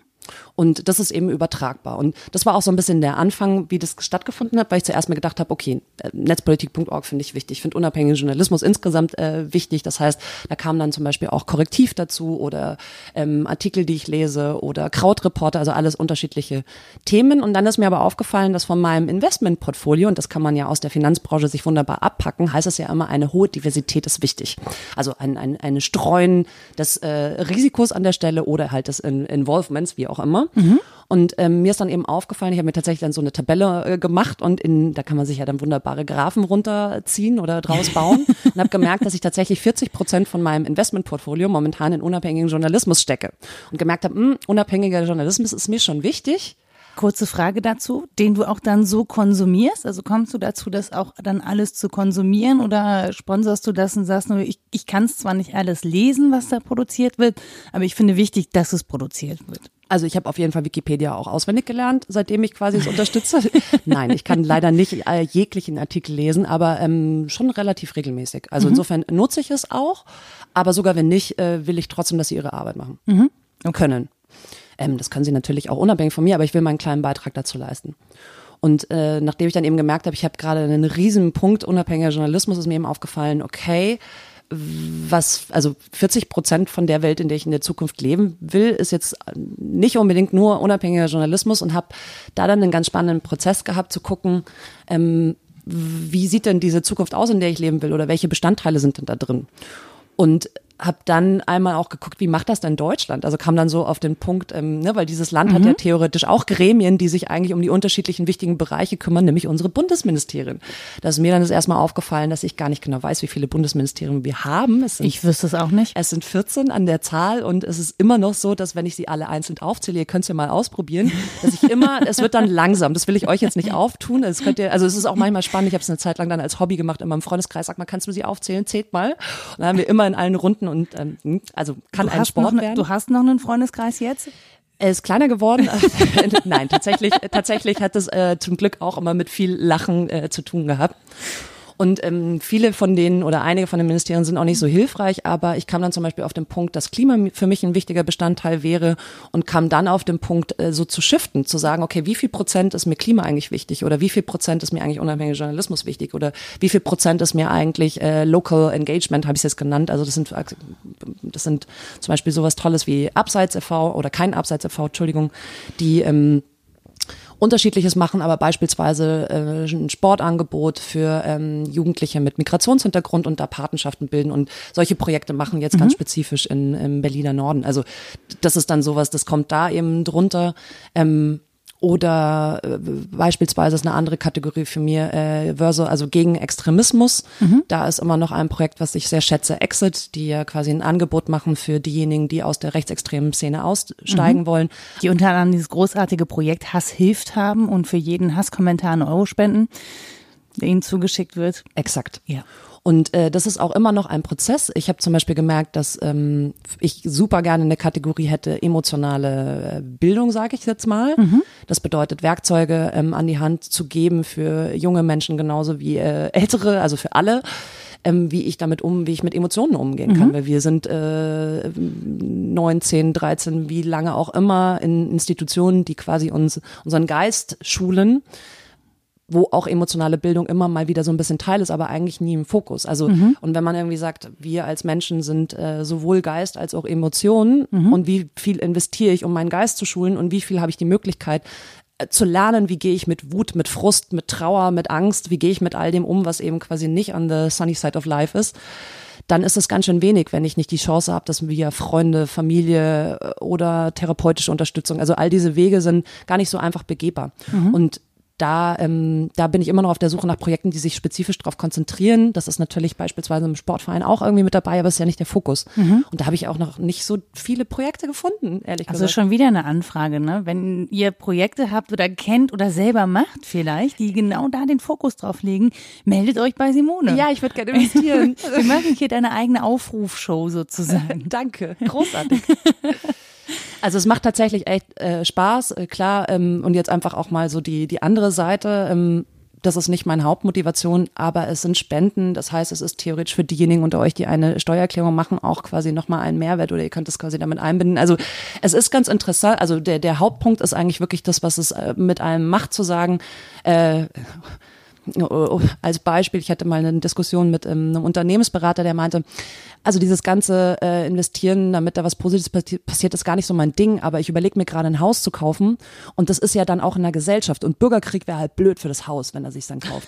Und das ist eben übertragbar. Und das war auch so ein bisschen der Anfang, wie das stattgefunden hat, weil ich zuerst mal gedacht habe, okay, äh, netzpolitik.org finde ich wichtig, ich finde unabhängigen Journalismus insgesamt äh, wichtig. Das heißt, da kam dann zum Beispiel auch Korrektiv dazu oder ähm, Artikel, die ich lese oder Krautreporter, also alles unterschiedliche Themen. Und dann ist mir aber aufgefallen, dass von meinem Investmentportfolio, und das kann man ja aus der Finanzbranche sich wunderbar abpacken, heißt es ja immer, eine hohe Diversität ist wichtig. Also ein, ein, eine Streuen des äh, Risikos an der Stelle oder halt des Involvements, wie auch immer. Mhm. Und ähm, mir ist dann eben aufgefallen, ich habe mir tatsächlich dann so eine Tabelle äh, gemacht und in, da kann man sich ja dann wunderbare Graphen runterziehen oder draus bauen <laughs> und habe gemerkt, dass ich tatsächlich 40 Prozent von meinem Investmentportfolio momentan in unabhängigen Journalismus stecke und gemerkt habe, mh, hm, unabhängiger Journalismus ist mir schon wichtig. Kurze Frage dazu, den du auch dann so konsumierst? Also kommst du dazu, das auch dann alles zu konsumieren oder sponsorst du das und sagst nur, ich, ich kann es zwar nicht alles lesen, was da produziert wird, aber ich finde wichtig, dass es produziert wird. Also ich habe auf jeden Fall Wikipedia auch auswendig gelernt, seitdem ich quasi es unterstütze. <laughs> Nein, ich kann leider nicht äh, jeglichen Artikel lesen, aber ähm, schon relativ regelmäßig. Also mhm. insofern nutze ich es auch, aber sogar wenn nicht, äh, will ich trotzdem, dass sie ihre Arbeit machen mhm. können. Ähm, das können sie natürlich auch unabhängig von mir, aber ich will meinen kleinen Beitrag dazu leisten. Und äh, nachdem ich dann eben gemerkt habe, ich habe gerade einen riesen Punkt unabhängiger Journalismus, ist mir eben aufgefallen, okay, was, also 40 Prozent von der Welt, in der ich in der Zukunft leben will, ist jetzt nicht unbedingt nur unabhängiger Journalismus und habe da dann einen ganz spannenden Prozess gehabt zu gucken, ähm, wie sieht denn diese Zukunft aus, in der ich leben will oder welche Bestandteile sind denn da drin? Und habe dann einmal auch geguckt, wie macht das denn Deutschland? Also kam dann so auf den Punkt, ähm, ne, weil dieses Land mhm. hat ja mhm. theoretisch auch Gremien, die sich eigentlich um die unterschiedlichen wichtigen Bereiche kümmern, nämlich unsere Bundesministerien. Da ist mir dann das erstmal aufgefallen, dass ich gar nicht genau weiß, wie viele Bundesministerien wir haben. Sind, ich wüsste es auch nicht. Es sind 14 an der Zahl und es ist immer noch so, dass wenn ich sie alle einzeln aufzähle, ihr könnt es ja mal ausprobieren, dass ich immer, <laughs> es wird dann langsam. Das will ich euch jetzt nicht auftun. Es könnt ihr, also es ist auch manchmal spannend. Ich habe es eine Zeit lang dann als Hobby gemacht in meinem Freundeskreis. Sag mal, kannst du sie aufzählen? Zählt mal. Und dann haben wir immer in allen Runden Minuten und ähm, hm, also kann ein Sport ne, werden. Du hast noch einen Freundeskreis jetzt? Er ist kleiner geworden. <laughs> Nein, tatsächlich, tatsächlich hat es äh, zum Glück auch immer mit viel Lachen äh, zu tun gehabt. Und ähm, viele von denen oder einige von den Ministerien sind auch nicht so hilfreich, aber ich kam dann zum Beispiel auf den Punkt, dass Klima für mich ein wichtiger Bestandteil wäre und kam dann auf den Punkt, äh, so zu shiften, zu sagen, okay, wie viel Prozent ist mir Klima eigentlich wichtig oder wie viel Prozent ist mir eigentlich unabhängiger Journalismus wichtig oder wie viel Prozent ist mir eigentlich äh, Local Engagement, habe ich es jetzt genannt. Also das sind, das sind zum Beispiel sowas Tolles wie Abseits e.V. oder kein Abseits e.V., Entschuldigung, die ähm, Unterschiedliches machen, aber beispielsweise äh, ein Sportangebot für ähm, Jugendliche mit Migrationshintergrund und da Patenschaften bilden und solche Projekte machen jetzt mhm. ganz spezifisch in, im Berliner Norden. Also das ist dann sowas, das kommt da eben drunter. Ähm, oder äh, beispielsweise ist eine andere Kategorie für mir äh, Verso, also gegen Extremismus. Mhm. Da ist immer noch ein Projekt, was ich sehr schätze, Exit, die ja quasi ein Angebot machen für diejenigen, die aus der rechtsextremen Szene aussteigen mhm. wollen. Die unter anderem dieses großartige Projekt Hass hilft haben und für jeden Hasskommentar einen Euro spenden, der ihnen zugeschickt wird. Exakt. Ja. Und äh, das ist auch immer noch ein Prozess. Ich habe zum Beispiel gemerkt, dass ähm, ich super gerne eine Kategorie hätte, emotionale äh, Bildung, sage ich jetzt mal. Mhm. Das bedeutet, Werkzeuge ähm, an die Hand zu geben für junge Menschen genauso wie äh, ältere, also für alle. Ähm, wie ich damit um, wie ich mit Emotionen umgehen kann. Mhm. Weil wir sind äh, 19, 13, wie lange auch immer in Institutionen, die quasi uns unseren Geist schulen wo auch emotionale Bildung immer mal wieder so ein bisschen Teil ist, aber eigentlich nie im Fokus. Also mhm. und wenn man irgendwie sagt, wir als Menschen sind äh, sowohl Geist als auch Emotionen mhm. und wie viel investiere ich, um meinen Geist zu schulen und wie viel habe ich die Möglichkeit äh, zu lernen, wie gehe ich mit Wut, mit Frust, mit Trauer, mit Angst, wie gehe ich mit all dem um, was eben quasi nicht on the sunny side of life ist dann ist es ganz schön wenig, wenn ich nicht die Chance habe, dass wir Freunde, Familie äh, oder therapeutische Unterstützung, also all diese Wege sind gar nicht so einfach begehbar. Mhm. Und da, ähm, da bin ich immer noch auf der Suche nach Projekten, die sich spezifisch darauf konzentrieren. Das ist natürlich beispielsweise im Sportverein auch irgendwie mit dabei, aber ist ja nicht der Fokus. Mhm. Und da habe ich auch noch nicht so viele Projekte gefunden, ehrlich also gesagt. Also schon wieder eine Anfrage, ne? Wenn ihr Projekte habt oder kennt oder selber macht vielleicht, die genau da den Fokus drauf legen, meldet euch bei Simone. Ja, ich würde gerne investieren. <laughs> Wir machen hier deine eigene Aufrufshow sozusagen. <laughs> Danke, großartig. <laughs> Also es macht tatsächlich echt äh, Spaß, äh, klar. Ähm, und jetzt einfach auch mal so die, die andere Seite. Ähm, das ist nicht meine Hauptmotivation, aber es sind Spenden. Das heißt, es ist theoretisch für diejenigen unter euch, die eine Steuererklärung machen, auch quasi nochmal einen Mehrwert oder ihr könnt es quasi damit einbinden. Also es ist ganz interessant. Also der, der Hauptpunkt ist eigentlich wirklich das, was es äh, mit einem macht, zu sagen, äh, als Beispiel, ich hatte mal eine Diskussion mit ähm, einem Unternehmensberater, der meinte, also dieses ganze äh, Investieren, damit da was Positives passiert, ist gar nicht so mein Ding, aber ich überlege mir gerade ein Haus zu kaufen und das ist ja dann auch in der Gesellschaft und Bürgerkrieg wäre halt blöd für das Haus, wenn er sich dann kauft.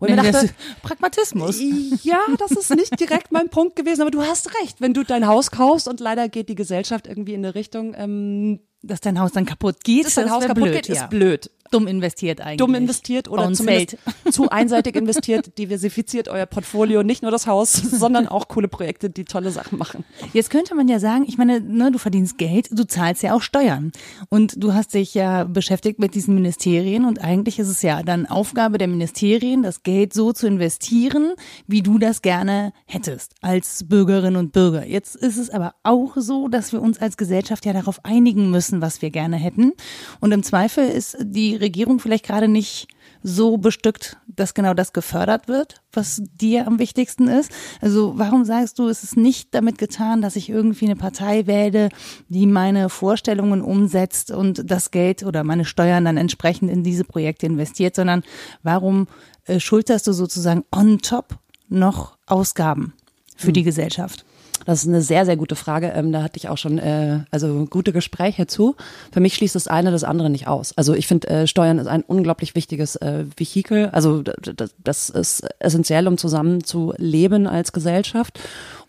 Und nee, dachte, <laughs> Pragmatismus. Ja, das ist nicht direkt mein Punkt gewesen, aber du hast recht. Wenn du dein Haus kaufst und leider geht die Gesellschaft irgendwie in eine Richtung, ähm, dass dein Haus dann kaputt geht, dass dein Haus kaputt blöd, geht, ja. ist blöd. Dumm investiert eigentlich. Dumm investiert oder zumindest <laughs> zu einseitig investiert, diversifiziert euer Portfolio, nicht nur das Haus, <laughs> sondern auch coole Projekte, die tolle Sachen machen. Jetzt könnte man ja sagen, ich meine, ne, du verdienst Geld, du zahlst ja auch Steuern und du hast dich ja beschäftigt mit diesen Ministerien und eigentlich ist es ja dann Aufgabe der Ministerien, das Geld so zu investieren, wie du das gerne hättest als Bürgerin und Bürger. Jetzt ist es aber auch so, dass wir uns als Gesellschaft ja darauf einigen müssen, was wir gerne hätten und im Zweifel ist die Regierung vielleicht gerade nicht so bestückt, dass genau das gefördert wird, was dir am wichtigsten ist? Also warum sagst du, es ist nicht damit getan, dass ich irgendwie eine Partei wähle, die meine Vorstellungen umsetzt und das Geld oder meine Steuern dann entsprechend in diese Projekte investiert, sondern warum äh, schulterst du sozusagen on top noch Ausgaben für die hm. Gesellschaft? Das ist eine sehr, sehr gute Frage. Ähm, da hatte ich auch schon äh, also gute Gespräche zu. Für mich schließt das eine das andere nicht aus. Also ich finde, äh, Steuern ist ein unglaublich wichtiges äh, Vehikel. Also das, das ist essentiell, um zusammen zu leben als Gesellschaft.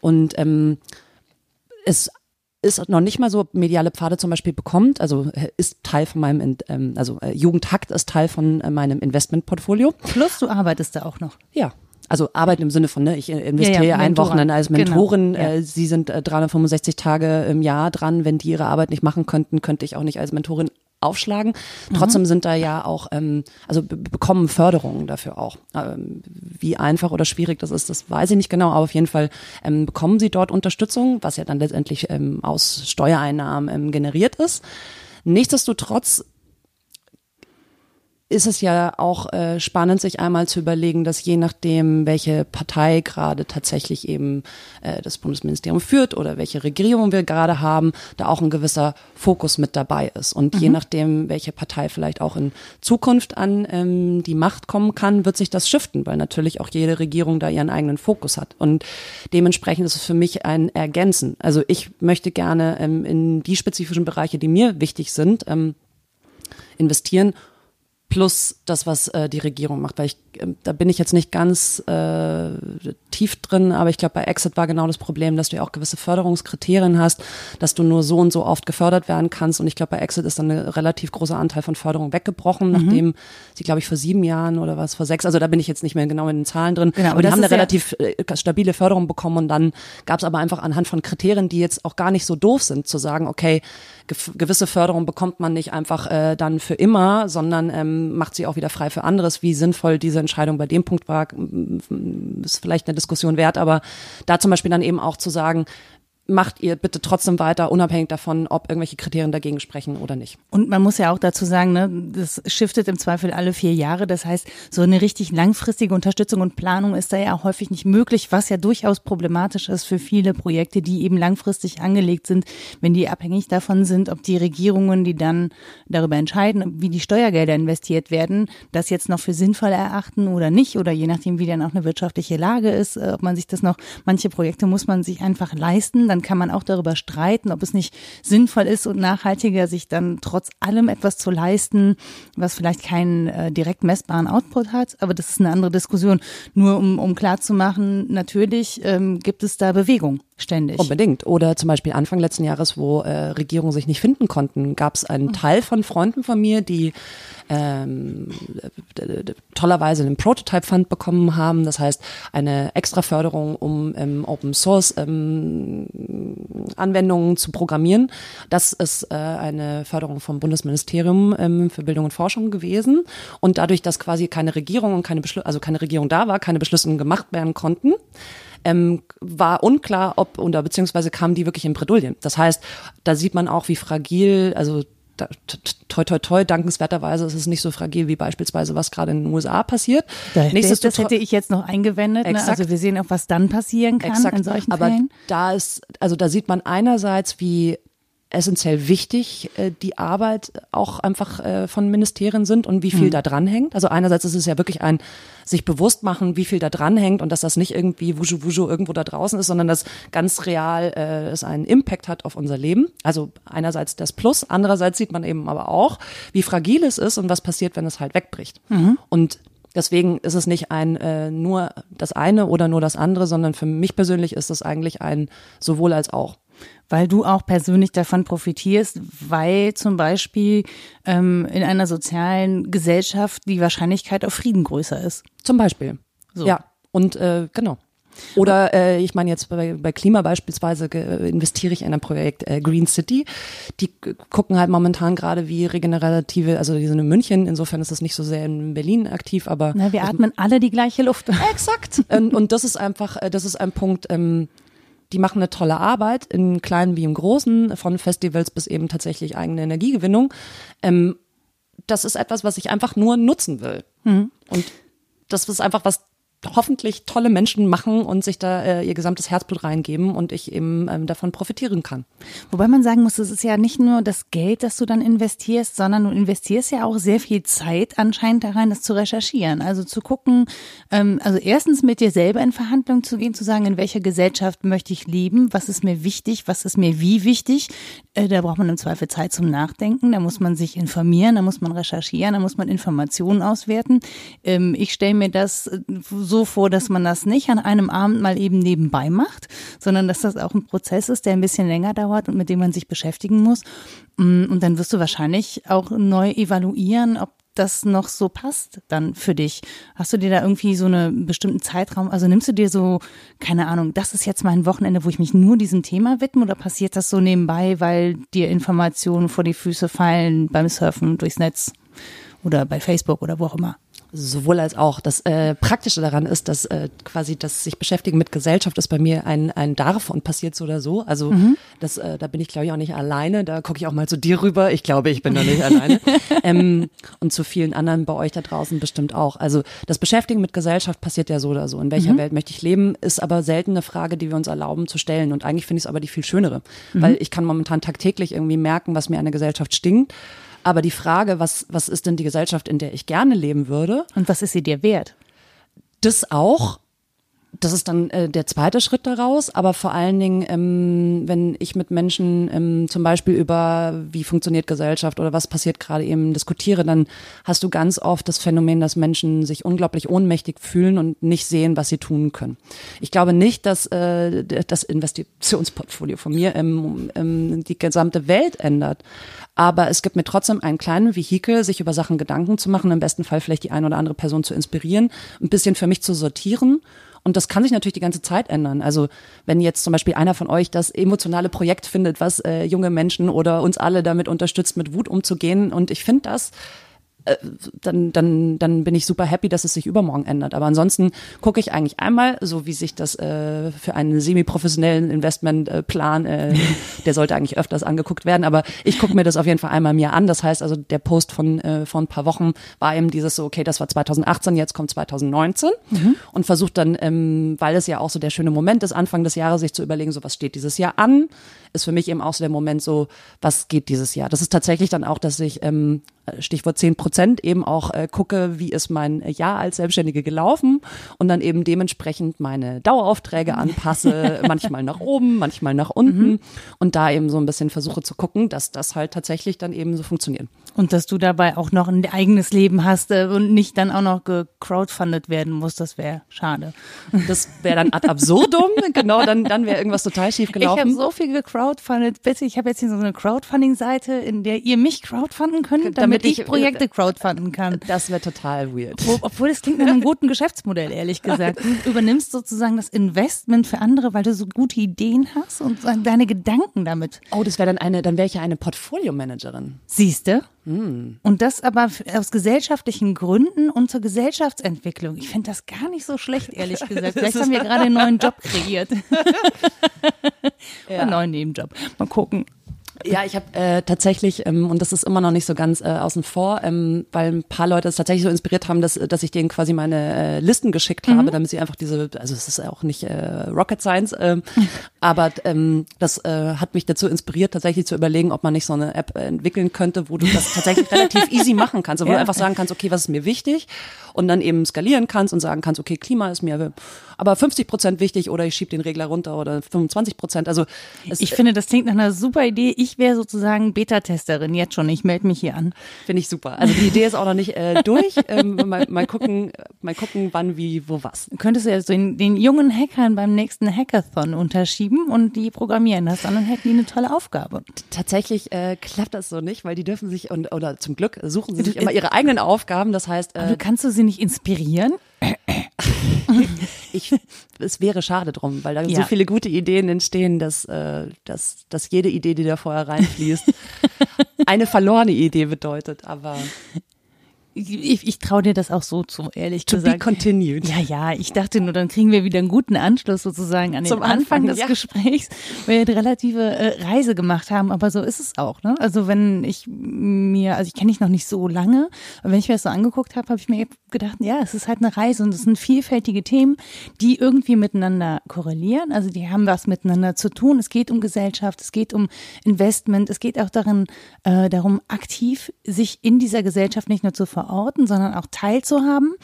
Und ähm, es ist noch nicht mal so mediale Pfade zum Beispiel bekommt, also äh, ist Teil von meinem, ähm, also äh, Jugendhakt ist Teil von äh, meinem Investmentportfolio. Plus du arbeitest da auch noch. Ja, also arbeiten im Sinne von, ne, ich investiere ja, ja, ein Wochenende als genau. Mentorin, genau. äh, sie sind äh, 365 Tage im Jahr dran, wenn die ihre Arbeit nicht machen könnten, könnte ich auch nicht als Mentorin aufschlagen. Mhm. Trotzdem sind da ja auch, ähm, also bekommen Förderungen dafür auch. Ähm, wie einfach oder schwierig das ist, das weiß ich nicht genau, aber auf jeden Fall ähm, bekommen sie dort Unterstützung, was ja dann letztendlich ähm, aus Steuereinnahmen ähm, generiert ist. Nichtsdestotrotz ist es ja auch äh, spannend, sich einmal zu überlegen, dass je nachdem, welche Partei gerade tatsächlich eben äh, das Bundesministerium führt oder welche Regierung wir gerade haben, da auch ein gewisser Fokus mit dabei ist. Und mhm. je nachdem, welche Partei vielleicht auch in Zukunft an ähm, die Macht kommen kann, wird sich das shiften, weil natürlich auch jede Regierung da ihren eigenen Fokus hat. Und dementsprechend ist es für mich ein Ergänzen. Also ich möchte gerne ähm, in die spezifischen Bereiche, die mir wichtig sind, ähm, investieren plus das, was äh, die Regierung macht. Weil ich, äh, da bin ich jetzt nicht ganz äh, tief drin, aber ich glaube, bei Exit war genau das Problem, dass du ja auch gewisse Förderungskriterien hast, dass du nur so und so oft gefördert werden kannst. Und ich glaube, bei Exit ist dann ein relativ großer Anteil von Förderung weggebrochen, mhm. nachdem sie, glaube ich, vor sieben Jahren oder was, vor sechs, also da bin ich jetzt nicht mehr genau in den Zahlen drin, genau, aber die haben eine relativ äh, stabile Förderung bekommen und dann gab es aber einfach anhand von Kriterien, die jetzt auch gar nicht so doof sind, zu sagen, okay, gewisse Förderung bekommt man nicht einfach äh, dann für immer, sondern ähm, macht sie auch wieder frei für anderes. Wie sinnvoll diese Entscheidung bei dem Punkt war, ist vielleicht eine Diskussion wert, aber da zum Beispiel dann eben auch zu sagen, macht ihr bitte trotzdem weiter, unabhängig davon, ob irgendwelche Kriterien dagegen sprechen oder nicht. Und man muss ja auch dazu sagen, ne, das shiftet im Zweifel alle vier Jahre. Das heißt, so eine richtig langfristige Unterstützung und Planung ist da ja häufig nicht möglich, was ja durchaus problematisch ist für viele Projekte, die eben langfristig angelegt sind, wenn die abhängig davon sind, ob die Regierungen, die dann darüber entscheiden, wie die Steuergelder investiert werden, das jetzt noch für sinnvoll erachten oder nicht, oder je nachdem, wie dann auch eine wirtschaftliche Lage ist, äh, ob man sich das noch, manche Projekte muss man sich einfach leisten, dann dann kann man auch darüber streiten, ob es nicht sinnvoll ist und nachhaltiger, sich dann trotz allem etwas zu leisten, was vielleicht keinen äh, direkt messbaren Output hat. Aber das ist eine andere Diskussion. Nur um, um klar zu machen, natürlich ähm, gibt es da Bewegung ständig. Unbedingt. Oder zum Beispiel Anfang letzten Jahres, wo äh, Regierungen sich nicht finden konnten, gab es einen Teil von Freunden von mir, die ähm, tollerweise einen Prototype Fund bekommen haben. Das heißt, eine extra Förderung, um ähm, Open Source ähm, Anwendungen zu programmieren. Das ist äh, eine Förderung vom Bundesministerium ähm, für Bildung und Forschung gewesen. Und dadurch, dass quasi keine Regierung und keine Beschlüsse, also keine Regierung da war, keine Beschlüsse gemacht werden konnten, ähm, war unklar, ob oder beziehungsweise kamen die wirklich in Bredouillen. Das heißt, da sieht man auch, wie fragil, also toi toi toi, dankenswerterweise ist es nicht so fragil wie beispielsweise was gerade in den USA passiert. Da, das hätte ich jetzt noch eingewendet. Ne? Also wir sehen auch, was dann passieren kann Exakt. in solchen Aber Fällen. da ist, also da sieht man einerseits, wie essentiell wichtig äh, die Arbeit auch einfach äh, von Ministerien sind und wie viel mhm. da dranhängt. Also einerseits ist es ja wirklich ein sich bewusst machen, wie viel da dranhängt und dass das nicht irgendwie wuschu wuschu irgendwo da draußen ist, sondern dass ganz real äh, es einen Impact hat auf unser Leben. Also einerseits das Plus, andererseits sieht man eben aber auch, wie fragil es ist und was passiert, wenn es halt wegbricht. Mhm. Und Deswegen ist es nicht ein äh, nur das eine oder nur das andere, sondern für mich persönlich ist es eigentlich ein sowohl als auch weil du auch persönlich davon profitierst, weil zum Beispiel ähm, in einer sozialen Gesellschaft die Wahrscheinlichkeit auf Frieden größer ist. Zum Beispiel. So. Ja, und äh, genau. Oder äh, ich meine jetzt bei, bei Klima beispielsweise investiere ich in ein Projekt äh, Green City. Die gucken halt momentan gerade wie regenerative, also die sind in München, insofern ist das nicht so sehr in Berlin aktiv, aber. Na, wir atmen alle die gleiche Luft. <laughs> Exakt. und, und das ist einfach, äh, das ist ein Punkt, ähm, die machen eine tolle Arbeit, in kleinen wie im Großen, von Festivals bis eben tatsächlich eigene Energiegewinnung. Ähm, das ist etwas, was ich einfach nur nutzen will. Mhm. Und das ist einfach was hoffentlich tolle Menschen machen und sich da äh, ihr gesamtes Herzblut reingeben und ich eben ähm, davon profitieren kann. Wobei man sagen muss, es ist ja nicht nur das Geld, das du dann investierst, sondern du investierst ja auch sehr viel Zeit anscheinend da rein, das zu recherchieren. Also zu gucken, ähm, also erstens mit dir selber in Verhandlungen zu gehen, zu sagen, in welcher Gesellschaft möchte ich leben, was ist mir wichtig, was ist mir wie wichtig. Äh, da braucht man im Zweifel Zeit zum Nachdenken, da muss man sich informieren, da muss man recherchieren, da muss man Informationen auswerten. Ähm, ich stelle mir das äh, so vor, dass man das nicht an einem Abend mal eben nebenbei macht, sondern dass das auch ein Prozess ist, der ein bisschen länger dauert und mit dem man sich beschäftigen muss. Mm, und dann wirst du wahrscheinlich auch neu evaluieren, ob das noch so passt dann für dich? Hast du dir da irgendwie so einen bestimmten Zeitraum, also nimmst du dir so, keine Ahnung, das ist jetzt mein Wochenende, wo ich mich nur diesem Thema widme oder passiert das so nebenbei, weil dir Informationen vor die Füße fallen beim Surfen durchs Netz oder bei Facebook oder wo auch immer? Sowohl als auch. Das äh, Praktische daran ist, dass äh, quasi das sich beschäftigen mit Gesellschaft ist bei mir ein, ein Darf und passiert so oder so. Also mhm. das, äh, da bin ich, glaube ich, auch nicht alleine. Da gucke ich auch mal zu dir rüber. Ich glaube, ich bin da nicht alleine. <laughs> Ähm, und zu vielen anderen bei euch da draußen bestimmt auch. Also das Beschäftigen mit Gesellschaft passiert ja so oder so. In welcher mhm. Welt möchte ich leben, ist aber selten eine Frage, die wir uns erlauben zu stellen. Und eigentlich finde ich es aber die viel schönere. Mhm. Weil ich kann momentan tagtäglich irgendwie merken, was mir an der Gesellschaft stinkt. Aber die Frage, was, was ist denn die Gesellschaft, in der ich gerne leben würde? Und was ist sie dir wert? Das auch. Das ist dann äh, der zweite Schritt daraus, aber vor allen Dingen, ähm, wenn ich mit Menschen ähm, zum Beispiel über wie funktioniert Gesellschaft oder was passiert gerade eben diskutiere, dann hast du ganz oft das Phänomen, dass Menschen sich unglaublich ohnmächtig fühlen und nicht sehen, was sie tun können. Ich glaube nicht, dass äh, das Investitionsportfolio von mir ähm, ähm, die gesamte Welt ändert, aber es gibt mir trotzdem einen kleinen Vehikel, sich über Sachen Gedanken zu machen, im besten Fall vielleicht die eine oder andere Person zu inspirieren, ein bisschen für mich zu sortieren und das kann sich natürlich die ganze Zeit ändern. Also wenn jetzt zum Beispiel einer von euch das emotionale Projekt findet, was äh, junge Menschen oder uns alle damit unterstützt, mit Wut umzugehen, und ich finde das äh, dann, dann, dann bin ich super happy, dass es sich übermorgen ändert. Aber ansonsten gucke ich eigentlich einmal, so wie sich das äh, für einen semi-professionellen Investmentplan, äh, <laughs> der sollte eigentlich öfters angeguckt werden, aber ich gucke mir das auf jeden Fall einmal mir an. Das heißt also, der Post von äh, vor ein paar Wochen war eben dieses so, okay, das war 2018, jetzt kommt 2019 mhm. und versucht dann, ähm, weil es ja auch so der schöne Moment ist, Anfang des Jahres sich zu überlegen, so was steht dieses Jahr an, ist für mich eben auch so der Moment so, was geht dieses Jahr. Das ist tatsächlich dann auch, dass ich ähm, Stichwort 10 Prozent, eben auch äh, gucke, wie ist mein Jahr als Selbstständige gelaufen und dann eben dementsprechend meine Daueraufträge anpasse, <laughs> manchmal nach oben, manchmal nach unten mhm. und da eben so ein bisschen versuche zu gucken, dass das halt tatsächlich dann eben so funktioniert. Und dass du dabei auch noch ein eigenes Leben hast äh, und nicht dann auch noch gecrowdfundet werden musst, das wäre schade. Das wäre dann ad absurdum, <laughs> genau, dann, dann wäre irgendwas total schief gelaufen. Ich habe so viel gecrowdfundet, bitte, ich habe jetzt hier so eine Crowdfunding-Seite, in der ihr mich crowdfunden könnt, damit, damit ich, ich Projekte crowdfunden kann. Das wäre total weird. Wo, obwohl das klingt nach einem guten Geschäftsmodell, ehrlich gesagt. <laughs> Du übernimmst sozusagen das Investment für andere, weil du so gute Ideen hast und deine Gedanken damit. Oh, das wäre dann eine, dann wäre ich ja eine Portfolio-Managerin. Siehste? Und das aber aus gesellschaftlichen Gründen und zur Gesellschaftsentwicklung. Ich finde das gar nicht so schlecht, ehrlich <laughs> gesagt. Vielleicht haben wir gerade einen neuen Job kreiert. <laughs> ja. Einen neuen Nebenjob. Mal gucken. Ja, ich habe äh, tatsächlich, ähm, und das ist immer noch nicht so ganz äh, außen vor, ähm, weil ein paar Leute es tatsächlich so inspiriert haben, dass, dass ich denen quasi meine äh, Listen geschickt mhm. habe, damit sie einfach diese, also es ist auch nicht äh, Rocket Science, äh, <laughs> aber ähm, das äh, hat mich dazu inspiriert, tatsächlich zu überlegen, ob man nicht so eine App entwickeln könnte, wo du das tatsächlich <laughs> relativ easy machen kannst, wo ja. du einfach sagen kannst, okay, was ist mir wichtig und dann eben skalieren kannst und sagen kannst, okay, Klima ist mir aber 50 Prozent wichtig oder ich schiebe den Regler runter oder 25 Prozent. Also ich finde, das klingt nach einer super Idee. Ich wäre sozusagen Beta-Testerin jetzt schon. Ich melde mich hier an. Finde ich super. Also die Idee ist auch noch nicht äh, durch. Ähm, mal, mal gucken, mal gucken, wann, wie, wo, was. Könntest du ja so den, den jungen Hackern beim nächsten Hackathon unterschieben und die programmieren das dann und hätten die eine tolle Aufgabe. Tatsächlich äh, klappt das so nicht, weil die dürfen sich und oder zum Glück suchen sie sich immer ihre eigenen Aufgaben. Das heißt, äh, Aber kannst du sie nicht inspirieren? ich, es wäre schade drum, weil da ja. so viele gute Ideen entstehen, dass, äh, dass, dass jede Idee, die da vorher reinfließt, <laughs> eine verlorene Idee bedeutet. Aber ich, ich traue dir das auch so zu, ehrlich to gesagt. Be continued. Ja, ja, ich dachte nur, dann kriegen wir wieder einen guten Anschluss sozusagen an Zum den Anfang, Anfang des ja. Gesprächs, weil wir eine relative äh, Reise gemacht haben, aber so ist es auch. Ne? Also wenn ich mir, also ich kenne dich noch nicht so lange, aber wenn ich mir das so angeguckt habe, habe ich mir gedacht, ja, es ist halt eine Reise und es sind vielfältige Themen, die irgendwie miteinander korrelieren. Also die haben was miteinander zu tun. Es geht um Gesellschaft, es geht um Investment, es geht auch darin, äh, darum, aktiv sich in dieser Gesellschaft nicht nur zu verorten, verorten, sondern auch teilzuhaben.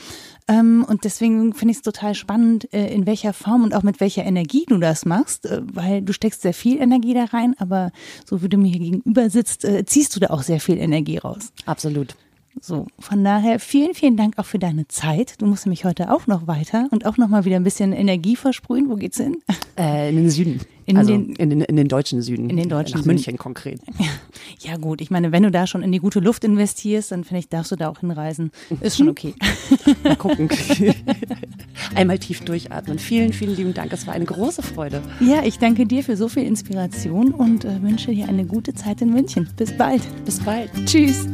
Ähm, und deswegen finde ich es total spannend, äh, in welcher Form und auch mit welcher Energie du das machst, äh, weil du steckst sehr viel Energie da rein, aber so wie du mir hier gegenüber sitzt, äh, ziehst du da auch sehr viel Energie raus. Absolut. So, von daher vielen, vielen Dank auch für deine Zeit. Du musst nämlich heute auch noch weiter und auch noch mal wieder ein bisschen Energie versprühen. Wo geht's hin? Äh, in den Süden. In, also den, in, den, in den deutschen Süden. In den deutschen Nach Süden. München konkret. <laughs> Ja, gut. Ich meine, wenn du da schon in die gute Luft investierst, dann finde ich, darfst du da auch hinreisen. Ist schon okay. <laughs> Mal gucken. <laughs> Einmal tief durchatmen. Vielen, vielen lieben Dank. Es war eine große Freude. Ja, ich danke dir für so viel Inspiration und äh, wünsche dir eine gute Zeit in München. Bis bald. Bis bald. Tschüss.